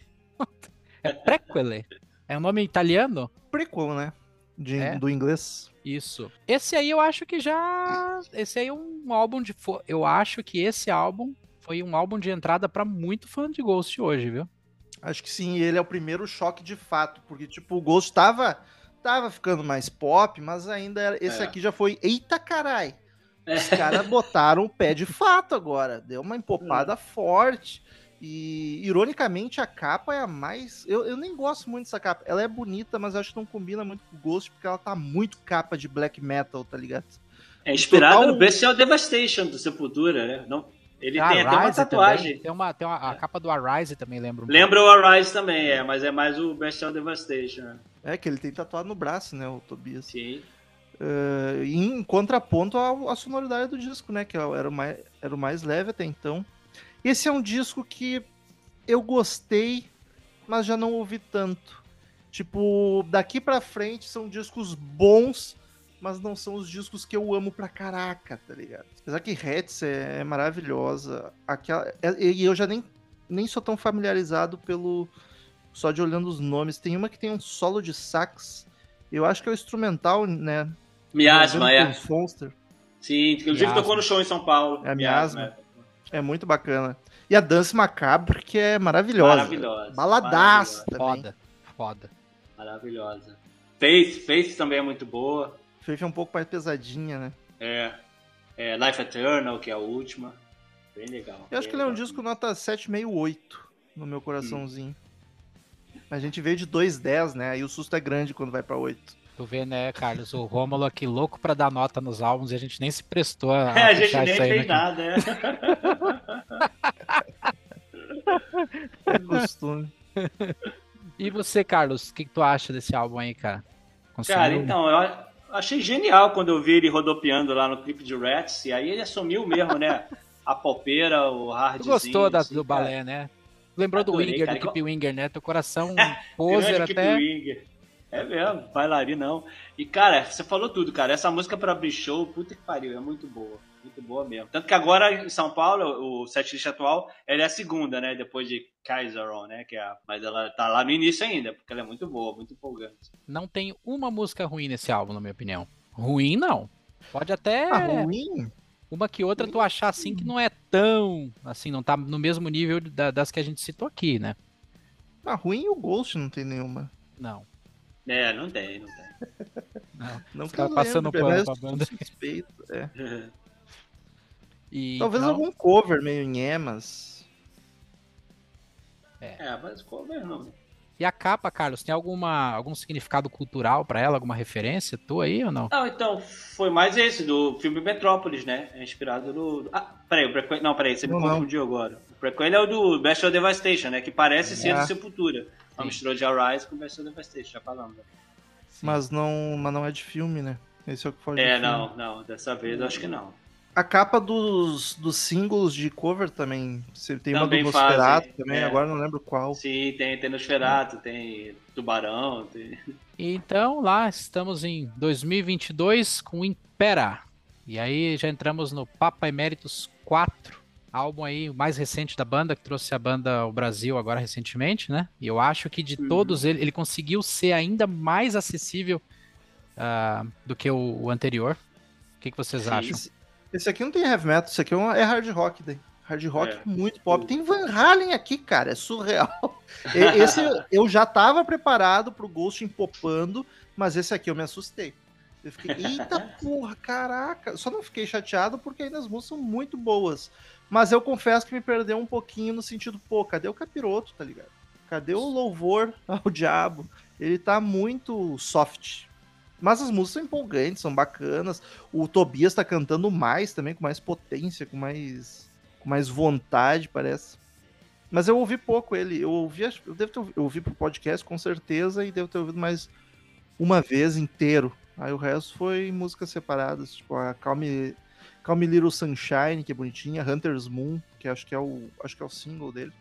É Prequel. É um nome italiano? Prequel, né? De, é? Do inglês. Isso. Esse aí eu acho que já. Esse aí é um álbum de. Eu acho que esse álbum foi um álbum de entrada para muito fã de Ghost hoje, viu? Acho que sim, ele é o primeiro choque de fato, porque tipo, o Ghost tava, tava ficando mais pop, mas ainda era, esse é. aqui já foi, eita carai. Os caras botaram o pé de fato agora. Deu uma empopada hum. forte. E, ironicamente, a capa é a mais. Eu, eu nem gosto muito dessa capa. Ela é bonita, mas acho que não combina muito com o Ghost, porque ela tá muito capa de black metal, tá ligado? É inspirada Total... no Bestial Devastation do Sepultura, né? Não, ele tem até uma tatuagem. Também. Tem, uma, tem uma, a é. capa do Arise também, lembra? Um lembra o Arise também, é, mas é mais o Bestial Devastation. É, que ele tem tatuado no braço, né, o Tobias. Sim. Uh, em contraponto à, à, sonoridade do disco, né? Que era o, mais, era o mais leve até então. Esse é um disco que eu gostei, mas já não ouvi tanto. Tipo, daqui pra frente são discos bons, mas não são os discos que eu amo pra caraca, tá ligado? Apesar que Hats é, é maravilhosa. Aquela, é, e eu já nem, nem sou tão familiarizado pelo. Só de olhando os nomes. Tem uma que tem um solo de sax. Eu acho que é o instrumental, né? Miasma, é. Fonster. Sim, inclusive Miasma. tocou no show em São Paulo. É Miasma. Miasma. É. muito bacana. E a Dance Macabre, que é maravilhosa. Maravilhosa. Baladaça maravilhosa. Foda, foda. Maravilhosa. Faith, Faith também é muito boa. Faith é um pouco mais pesadinha, né? É. é Life Eternal, que é a última. Bem legal. Eu acho que ele é um disco nota 7,68 no meu coraçãozinho. Hum. A gente veio de 2,10, né? Aí o susto é grande quando vai pra 8. Tu vê, né, Carlos? O Rômulo aqui louco pra dar nota nos álbuns e a gente nem se prestou a. É, a gente nem fez nada, é. é costume. E você, Carlos, o que, que, tu acha desse álbum aí, cara? Conseguiu... Cara, então, eu achei genial quando eu vi ele rodopiando lá no clipe de Rats, e aí ele assumiu mesmo, né? A popeira, o hard. Tu gostou da, assim, do cara. balé, né? Lembrou Adorei, do Winger, cara. do Keep Winger, né? Teu coração poser até. Winger. É mesmo, bailarina não. E, cara, você falou tudo, cara. Essa música pra abrir show, puta que pariu, é muito boa. Muito boa mesmo. Tanto que agora em São Paulo, o setlist atual, ela é a segunda, né? Depois de Kaiseron, né? Que é a... Mas ela tá lá no início ainda, porque ela é muito boa, muito empolgante. Não tem uma música ruim nesse álbum, na minha opinião. Ruim, não. Pode até. Ah, ruim? Uma que outra tu achar assim que não é tão. Assim, não tá no mesmo nível das que a gente citou aqui, né? Ah, ruim o Ghost não tem nenhuma. Não. É, não tem, não tem. Não, não tá passando pano pra banda. Suspeito, é. e, Talvez algum cover meio em emas. É. é, mas cover não. E a capa, Carlos, tem alguma, algum significado cultural para ela, alguma referência tua aí ou não? Não, então, foi mais esse, do filme Metrópolis, né? É inspirado no. Ah, peraí, o prequel... Não, peraí, você me confundiu agora. O prequel é o do Bestial Devastation, né? Que parece é. ser do Sepultura. Uma mistura de Arise com Bestial Devastation, já falamos. Né? Mas não, mas não é de filme, né? Esse é o que foge É, não, não. Dessa vez eu acho que não. A capa dos, dos singles de cover também. Tem também uma do Nosferatu também, é. agora não lembro qual. Sim, tem, tem Nosferatu, é. tem Tubarão. Tem... Então, lá estamos em 2022 com Impera. E aí já entramos no Papa Eméritos 4, álbum aí mais recente da banda, que trouxe a banda ao Brasil agora recentemente, né? E eu acho que de uhum. todos ele, ele conseguiu ser ainda mais acessível uh, do que o, o anterior. O que, que vocês Sim, acham? Esse aqui não tem heavy metal, esse aqui é, uma, é hard rock daí. Hard rock é. muito pop. Tem Van Halen aqui, cara, é surreal. Esse eu já tava preparado pro Ghost empopando, mas esse aqui eu me assustei. Eu fiquei, eita porra, caraca. Só não fiquei chateado porque ainda as músicas são muito boas. Mas eu confesso que me perdeu um pouquinho no sentido, pô, cadê o capiroto, tá ligado? Cadê o louvor ao diabo? Ele tá muito soft. Mas as músicas são empolgantes, são bacanas. O Tobias tá cantando mais também, com mais potência, com mais, com mais vontade, parece. Mas eu ouvi pouco ele. Eu ouvi, eu devo ter eu ouvi pro podcast com certeza e devo ter ouvido mais uma vez inteiro. Aí o resto foi músicas separadas, tipo a Calm, Calm Little Sunshine, que é bonitinha, Hunter's Moon, que acho que é o acho que é o single dele.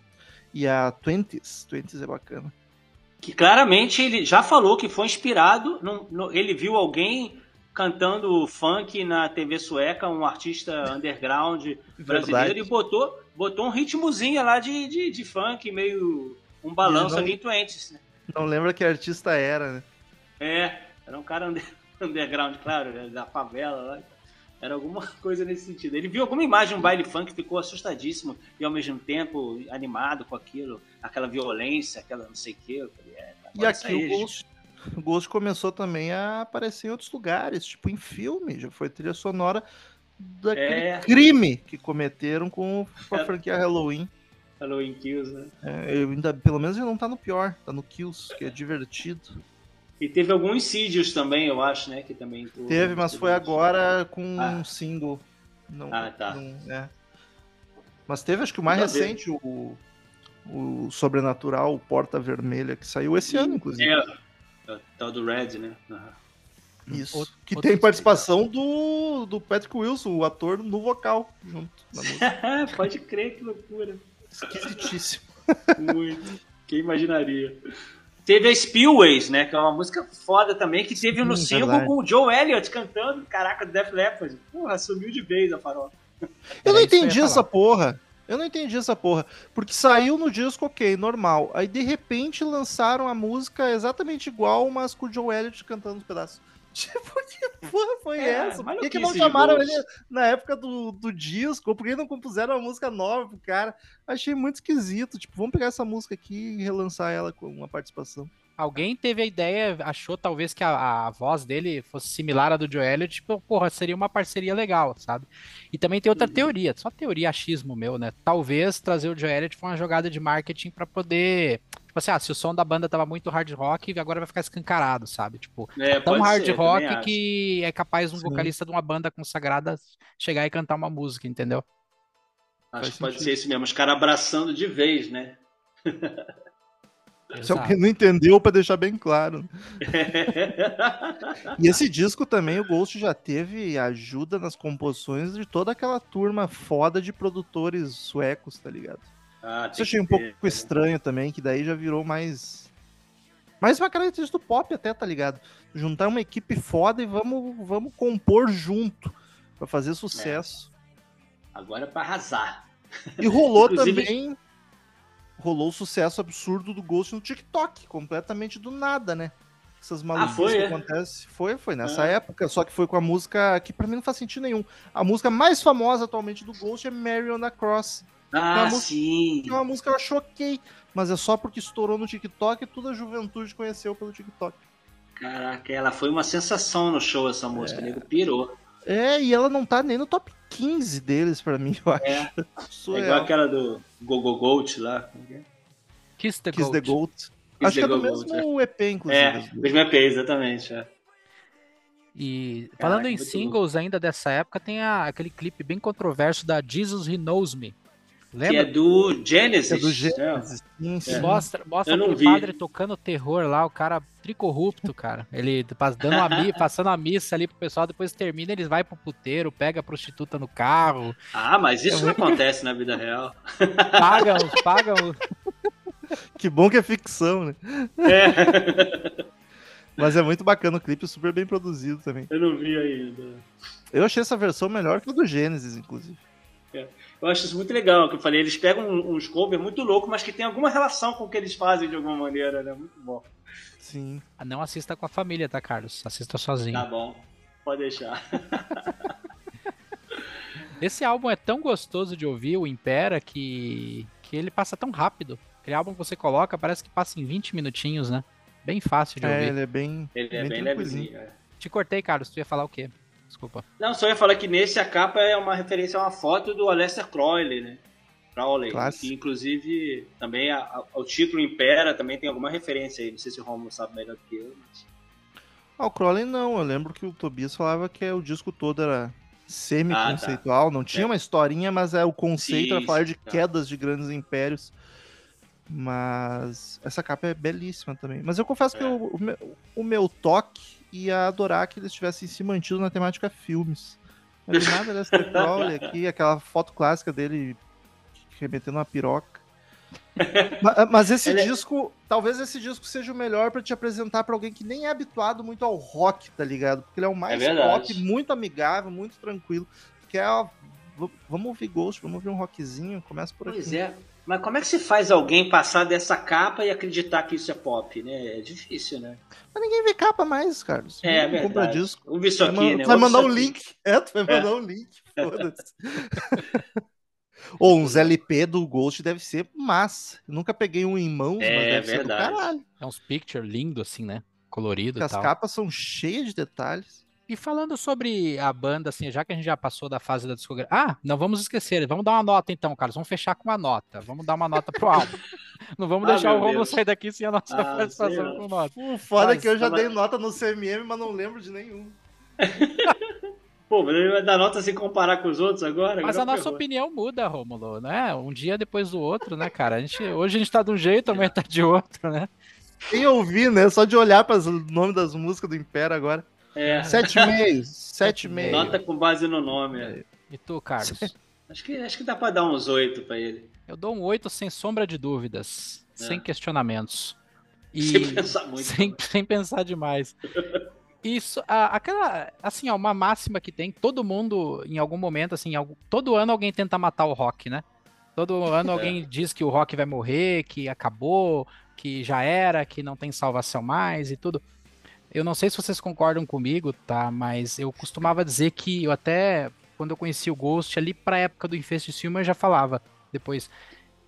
E a Twenties, Twenties é bacana que claramente ele já falou que foi inspirado, no, no, ele viu alguém cantando funk na TV sueca, um artista underground brasileiro, Verdade. e botou, botou um ritmozinho lá de, de, de funk, meio um balanço ali em. Né? Não lembra que artista era, né? É, era um cara under, underground, claro, né, da favela lá. Era alguma coisa nesse sentido. Ele viu alguma imagem, um baile funk, ficou assustadíssimo e ao mesmo tempo animado com aquilo, aquela violência, aquela não sei o que. É, e aqui o Ghost, o Ghost começou também a aparecer em outros lugares, tipo em filme, já foi trilha sonora daquele é. crime que cometeram com, com a é. franquia Halloween. Halloween Kills, né? É, ainda, pelo menos ele não tá no pior, tá no Kills, que é divertido. E teve alguns Insidious também, eu acho, né? Que também teve, mas foi agora com ah. um single. Não, ah, tá. Não, é. Mas teve, acho que o mais recente, o, o Sobrenatural, o Porta Vermelha, que saiu esse ano, inclusive. É, é tal do Red, né? Uhum. Isso. Outro, que tem participação do, do Patrick Wilson, o ator no vocal, junto. Pode crer, que loucura. Esquisitíssimo. Muito. Quem imaginaria? Teve a Spillways, né? Que é uma música foda também, que teve Sim, no single com o Joe Elliott cantando. Caraca, Def Leppard. Porra, sumiu de vez a farofa. Eu não entendi essa porra. Eu não entendi essa porra. Porque saiu no disco, ok, normal. Aí de repente lançaram a música exatamente igual, mas com o Joe Elliott cantando os pedaços. Tipo, que porra foi é, essa? Por que, que não chamaram ele na época do, do disco? Por que não compuseram uma música nova pro cara? Achei muito esquisito. Tipo, vamos pegar essa música aqui e relançar ela com uma participação. Alguém teve a ideia, achou talvez que a, a voz dele fosse similar à do Joe Elliott, tipo, porra, seria uma parceria legal, sabe? E também tem outra uhum. teoria, só teoria achismo meu, né? Talvez trazer o Joe Elliott foi uma jogada de marketing para poder Tipo assim, ah, se o som da banda tava muito hard rock, agora vai ficar escancarado, sabe? Tipo, é, tão hard ser, rock que é capaz um Sim. vocalista de uma banda consagrada chegar e cantar uma música, entendeu? Acho que pode ser isso mesmo, os caras abraçando de vez, né? Se alguém não entendeu, para deixar bem claro. e esse disco também, o Ghost já teve ajuda nas composições de toda aquela turma foda de produtores suecos, tá ligado? Ah, Isso eu achei um pouco ter, estranho também, que daí já virou mais. Mais uma característica do pop, até, tá ligado? Juntar uma equipe foda e vamos, vamos compor junto para fazer sucesso. É. Agora é pra arrasar. E rolou também. Rolou o sucesso absurdo do Ghost no TikTok, completamente do nada, né? Essas maluquices ah, foi, que é? acontecem. Foi, foi nessa é. época, só que foi com a música que para mim não faz sentido nenhum. A música mais famosa atualmente do Ghost é Mary on the Cross, ah, música, sim. É uma música que eu choquei, mas é só porque estourou no TikTok e toda a juventude conheceu pelo TikTok. Caraca, ela foi uma sensação no show essa música, é. nego pirou. É, e ela não tá nem no top 15 deles pra mim, eu acho. É, é igual aquela do Gogo Goat lá. É? Kiss the Kiss Goat. The Goat. Kiss acho the que é do mesmo EP, inclusive. É, mesmo EP, exatamente. É. E falando Caraca, em singles ainda dessa época, tem a, aquele clipe bem controverso da Jesus He Knows Me, Lembra? Que é do Genesis. É do Genesis. Sim, sim. Mostra, mostra o padre tocando terror lá, o cara tricorrupto, cara. Ele dando a missa, passando a missa ali pro pessoal, depois termina, eles vai pro puteiro, pega a prostituta no carro. Ah, mas isso é não acontece na vida real. Pagam, pagam. Que bom que é ficção, né? É. Mas é muito bacana o clipe, super bem produzido também. Eu não vi ainda. Eu achei essa versão melhor que a do Gênesis, inclusive. É. Eu acho isso muito legal, que eu falei, eles pegam uns covers muito loucos, mas que tem alguma relação com o que eles fazem de alguma maneira, né? Muito bom. Sim. Ah, não assista com a família, tá, Carlos? Assista sozinho. Tá bom, pode deixar. Esse álbum é tão gostoso de ouvir, o Impera, que, que ele passa tão rápido. Aquele álbum que você coloca parece que passa em 20 minutinhos, né? Bem fácil de é, ouvir. Ele é bem. Ele é bem, bem levezinho. É. Te cortei, Carlos. Tu ia falar o quê? Desculpa. Não, só ia falar que nesse a capa é uma referência a uma foto do Aleister Crowley, né? Crowley. Que, inclusive, também a, a, o título Impera também tem alguma referência aí. Não sei se o Romulo sabe melhor do que eu, mas... Ah, o Crowley não. Eu lembro que o Tobias falava que o disco todo era semi-conceitual. Ah, tá. Não tinha é. uma historinha, mas é o conceito Sim, era falar de tá. quedas de grandes impérios. Mas essa capa é belíssima também. Mas eu confesso é. que o, o, meu, o, meu, toque ia adorar que eles tivessem se mantido na temática filmes. Mas nada dessa Crowley aqui, aquela foto clássica dele remetendo uma piroca. mas, mas, esse Ele é disco, é... talvez esse disco seja o melhor para te apresentar para alguém que nem é habituado muito ao rock, tá ligado? Porque ele é o mais é rock, muito amigável, muito tranquilo. Que é, ó, vamos ouvir Ghost, vamos ouvir um rockzinho, começa por pois aqui. Pois é. Mas como é que se faz alguém passar dessa capa e acreditar que isso é pop, né? É difícil, né? Mas ninguém vê capa mais, Carlos. É, ninguém compra disco. Aqui, vai né? Vai mandar um link. É, tu vai é. mandar é. um link. Foda-se. Ou uns LP do Ghost deve ser massa. Eu nunca peguei um em mãos, é, mas deve verdade. ser do caralho. É uns picture lindo assim, né? Colorido Porque e tal. As capas são cheias de detalhes. E falando sobre a banda, assim, já que a gente já passou da fase da discografia. Ah, não vamos esquecer, vamos dar uma nota então, Carlos. Vamos fechar com uma nota. Vamos dar uma nota pro álbum. não vamos ah, deixar o Romulo sair daqui sem a nossa ah, participação com nota. O foda mas, é que eu já dei nota no CMM, mas não lembro de nenhum. Pô, mas ele vai dar nota sem comparar com os outros agora? Mas a nossa opinião muda, Romulo, né? Um dia depois do outro, né, cara? A gente, hoje a gente tá de um jeito, amanhã tá de outro, né? Sem ouvir, né? Só de olhar para o nome das músicas do Império agora. É. Sete meses. Sete meses. Nota com base no nome. É. E tu, Carlos? Acho que, acho que dá pra dar uns oito pra ele. Eu dou um oito sem sombra de dúvidas. É. Sem questionamentos. E sem pensar muito. Sem, sem pensar demais. Isso, aquela, assim, ó, uma máxima que tem, todo mundo, em algum momento, assim, todo ano alguém tenta matar o rock, né? Todo ano é. alguém diz que o rock vai morrer, que acabou, que já era, que não tem salvação mais e tudo. Eu não sei se vocês concordam comigo, tá? Mas eu costumava dizer que eu até, quando eu conheci o Ghost, ali pra época do Infest Filme, eu já falava depois.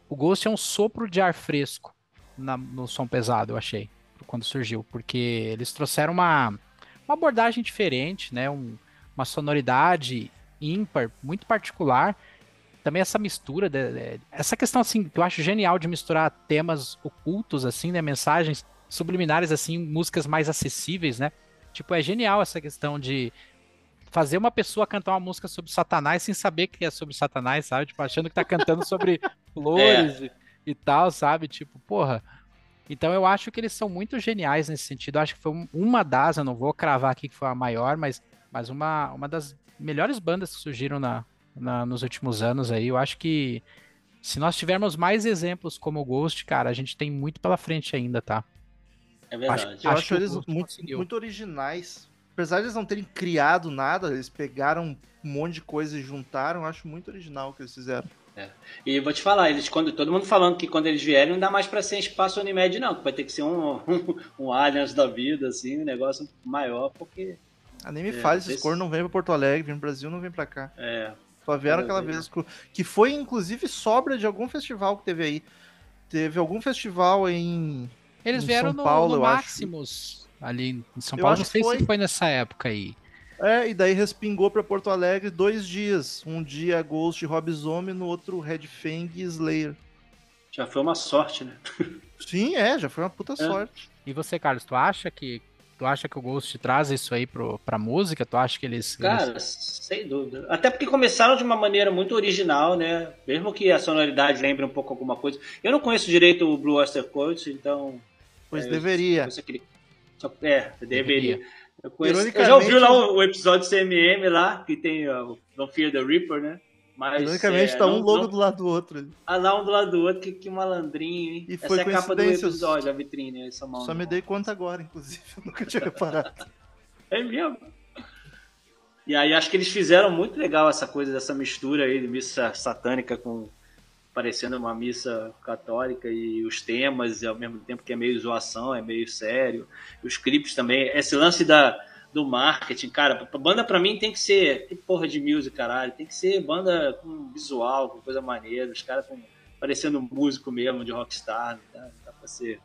O Ghost é um sopro de ar fresco na, no som pesado, eu achei, quando surgiu. Porque eles trouxeram uma, uma abordagem diferente, né? Um, uma sonoridade ímpar, muito particular. Também essa mistura, de, de, essa questão assim, que eu acho genial de misturar temas ocultos, assim, né? Mensagens subliminares, assim, músicas mais acessíveis, né? Tipo, é genial essa questão de fazer uma pessoa cantar uma música sobre Satanás sem saber que é sobre Satanás, sabe? Tipo, achando que tá cantando sobre flores é. e, e, tal, sabe? Tipo, porra. Então eu acho que eles são muito geniais nesse sentido. Eu acho que foi uma das, eu não vou cravar aqui que foi a maior, mas, mas uma, uma das melhores bandas que surgiram na, na, nos últimos anos aí. Eu acho que se nós tivermos mais exemplos como o Ghost, cara, a gente tem muito pela frente ainda, tá? É verdade. Acho, eu acho, acho eles muito, muito originais. Apesar de eles não terem criado nada, eles pegaram um monte de coisa e juntaram. Eu acho muito original o que eles fizeram. É. E vou te falar, eles quando todo mundo falando que quando eles vierem não dá mais para ser espaço Unimed não, que vai ter que ser um, um, um Allianz da vida assim, um negócio maior, porque ah, nem me é, fale, esses cor não vem para Porto Alegre, vem pro Brasil, não vem para cá. É. Só vieram aquela vez que foi inclusive sobra de algum festival que teve aí. Teve algum festival em eles em vieram São no, Paulo, no Maximus, ali em São eu Paulo. Não sei foi. se foi nessa época aí. É, e daí respingou para Porto Alegre dois dias. Um dia Ghost e Rob Zombie, no outro Red Fang e Slayer. Já foi uma sorte, né? Sim, é, já foi uma puta é. sorte. E você, Carlos, tu acha que tu acha que o Ghost traz isso aí pro, pra música? Tu acha que eles. Cara, eles... sem dúvida. Até porque começaram de uma maneira muito original, né? Mesmo que a sonoridade lembre um pouco alguma coisa. Eu não conheço direito o Blue Oyster Cult, então Pois é, deveria. Aquele... É, deveria. Eu, conheço... eu, já ouvi lá o, o, episódio CMM lá, que tem o Don't Fear the Reaper, né? Mas, Ironicamente é, tá um logo não... do lado do outro. Ah, lá um do lado do outro, que, que malandrinho, hein? E Essa foi é a capa do episódio, a vitrine. Essa mão Só me dei conta agora, inclusive, eu nunca tinha reparado. é mesmo? E aí acho que eles fizeram muito legal essa coisa dessa mistura aí de missa satânica com parecendo uma missa católica e os temas, ao mesmo tempo que é meio zoação, é meio sério. Os clipes também, esse lance da, do marketing, cara, banda pra mim tem que ser, que porra de music, caralho, tem que ser banda com visual, com coisa maneira, os caras parecendo músico mesmo, de rockstar, tá? dá ser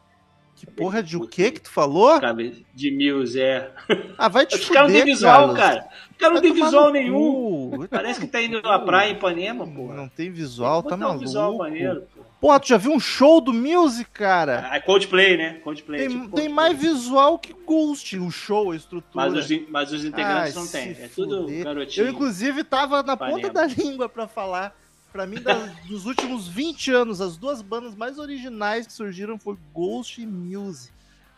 Que porra de o que que tu falou? Cabe- De Muse, é. Ah, vai te Os caras não fuder, tem visual, cara. Os caras não tem visual nenhum. Parece que tá indo na praia em Ipanema, pô. Não tem visual, tá Botar um maluco. visual maneiro, pô. Porra, tu já viu um show do Music, cara? Ah, Coldplay, né? Coldplay. Tem, tipo tem Coldplay. mais visual que Ghost, o show, a estrutura. Mas os, mas os integrantes Ai, não tem. É tudo fuder. garotinho. Eu, inclusive, tava na Ipanema. ponta da língua pra falar. Pra mim, da- dos últimos 20 anos, as duas bandas mais originais que surgiram foi Ghost e Music.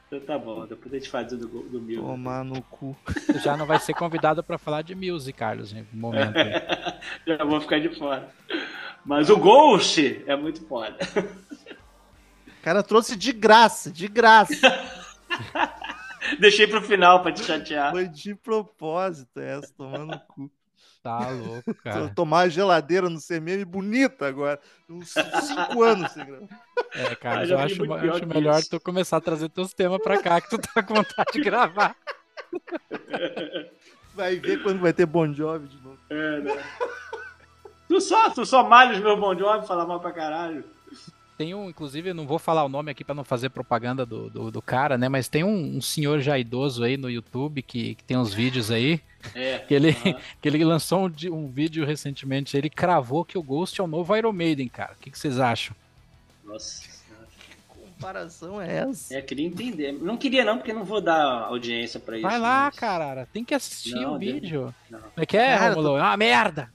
Então tá bom, depois a gente faz o do, do Muse. Tomar no cu. Tu já não vai ser convidado pra falar de music, Carlos, em momento. Já vou ficar de fora. Mas o Ghost é muito foda. O cara trouxe de graça, de graça. Deixei pro final pra te chatear. Foi de propósito essa, tomando no cu. Tá louco, cara. tomar a geladeira no CMM bonita agora. Uns 5 anos sem gravar. É, cara, Ah, eu vi acho, eu acho melhor isso. tu começar a trazer teus temas pra cá, que tu tá com vontade de gravar. Vai ver quando vai ter Bon Jovi de novo. É, né? Tu só, tu só malha os meus bom job, fala mal pra caralho. Tem um, inclusive, eu não vou falar o nome aqui pra não fazer propaganda do, do, do cara, né? Mas tem um, um senhor já idoso aí no YouTube que, que tem uns vídeos aí. É. Que ele, que ele lançou um, um vídeo recentemente. Ele cravou que o Ghost é o novo Iron Maiden, cara. O que, que vocês acham? Nossa senhora. Que comparação é essa? É, queria entender. Não queria não, porque não vou dar audiência pra isso. Vai lá, mas- cara. Tem que assistir Não, o Deus. vídeo. Como é que é, Romulo? É uma merda.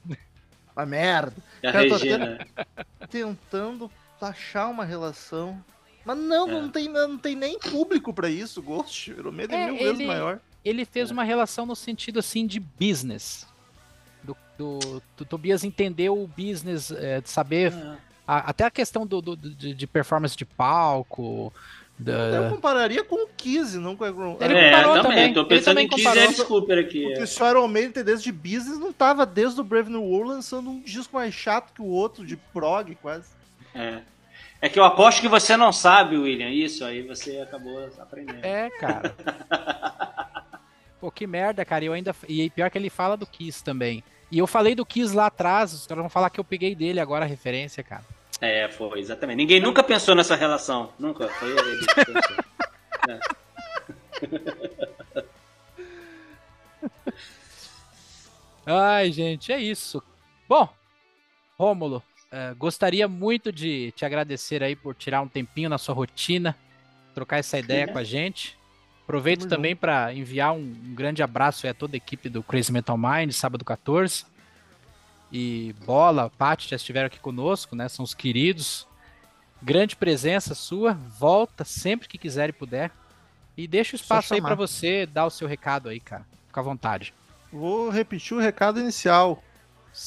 Uma merda. É a Cara, eu tô Regina. Tentando achar uma relação. Mas não, É. não, tem, não tem nem público pra isso, Ghost. Iron Maiden é É, mil vezes ele- maior. Ele É. fez uma relação no sentido assim de business. Do, do, do Tobias entender o business, é, de saber. Ah, a- até a questão do, do- de, de performance de palco. da- Eu compararia com o Kiss, não com o Iron Ele é, comparou também. também. Tô Ele pensando também em comparou. e aqui. Porque é. se o Iron Maiden tem desde business, não tava desde o Brave New World lançando um disco mais chato que o outro, de prog quase. É. É que eu aposto que você não sabe, William, isso aí você acabou aprendendo. É, cara. Pô, que merda, cara. Eu ainda. E pior que ele fala do Kiss também. E eu falei do Kiss lá atrás, os caras vão falar que eu peguei dele agora a referência, cara. É, foi, exatamente. Ninguém nunca pensou nessa relação. Nunca. Foi ele que pensou. Ai, gente, é isso. Bom, Rômulo, eh, gostaria muito de te agradecer aí por tirar um tempinho na sua rotina, trocar essa ideia com a gente. Aproveito Tamo também para enviar um, um grande abraço aí a toda a equipe do Crazy Metal Mind, sábado 14. E Bola, Paty já estiveram aqui conosco, né? São os queridos. Grande presença sua. Volta sempre que quiser e puder. E deixa o espaço aí para você dar o seu recado aí, cara. Fica à vontade. Vou repetir o recado inicial.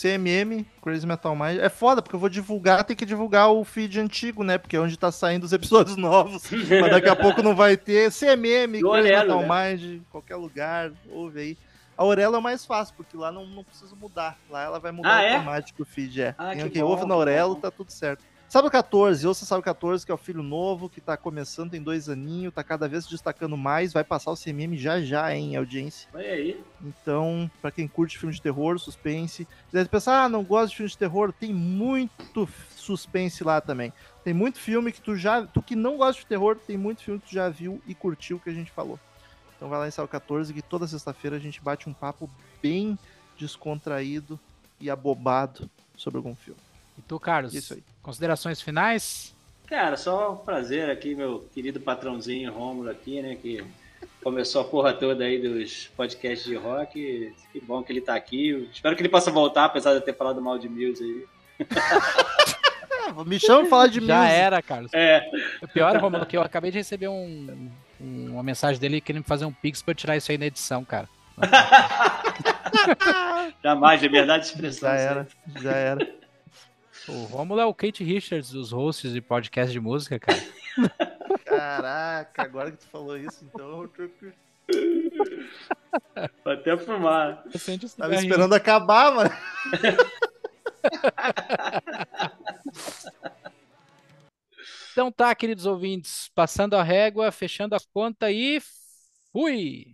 CMM, Crazy Metal Mind. É foda, porque eu vou divulgar, tem que divulgar o feed antigo, né? Porque é onde tá saindo os episódios novos. Mas daqui a pouco não vai ter. CMM, Crazy Metal né? Mind, qualquer lugar, ouve aí. A Aurelo é o mais fácil, porque lá não, não preciso mudar. Lá ela vai mudar Ah, é? automático o feed, é. Ah, Quem, que ouve na Aurelo bom. tá tudo certo. Sabe o 14, ouça Sabe o 14, que é o filho novo, que tá começando, tem dois aninhos, tá cada vez se destacando mais, vai passar o CMM já já, hein, audiência. Olha aí. Então, pra quem curte filme de terror, suspense, quiser pensar, ah, não gosto de filme de terror, tem muito suspense lá também. Tem muito filme que tu já, tu que não gosta de terror, tem muito filme que tu já viu e curtiu que a gente falou. Então vai lá em Sal 14 que toda sexta-feira a gente bate um papo bem descontraído e abobado sobre algum filme. E tu, Carlos? Isso aí. Considerações finais? Cara, só um prazer aqui, meu querido patrãozinho Rômulo aqui, né? Que começou a porra toda aí dos podcasts de rock. Que bom que ele tá aqui. Espero que ele possa voltar, apesar de eu ter falado mal de Muse aí. Me chama pra falar de Já music. era, Carlos. É, O pior, Romulo, que eu acabei de receber um, um- uma mensagem dele querendo fazer um pix pra eu tirar isso aí na edição, cara. jamais, liberdade de expressão. Já era, já era. O Romulo é o Kate Richards dos hosts de podcast de música, cara. Caraca, agora que tu falou isso, então eu tô- Vou até fumar. Tava esperando acabar, mano. Então tá, queridos ouvintes, passando a régua, fechando a conta e fui!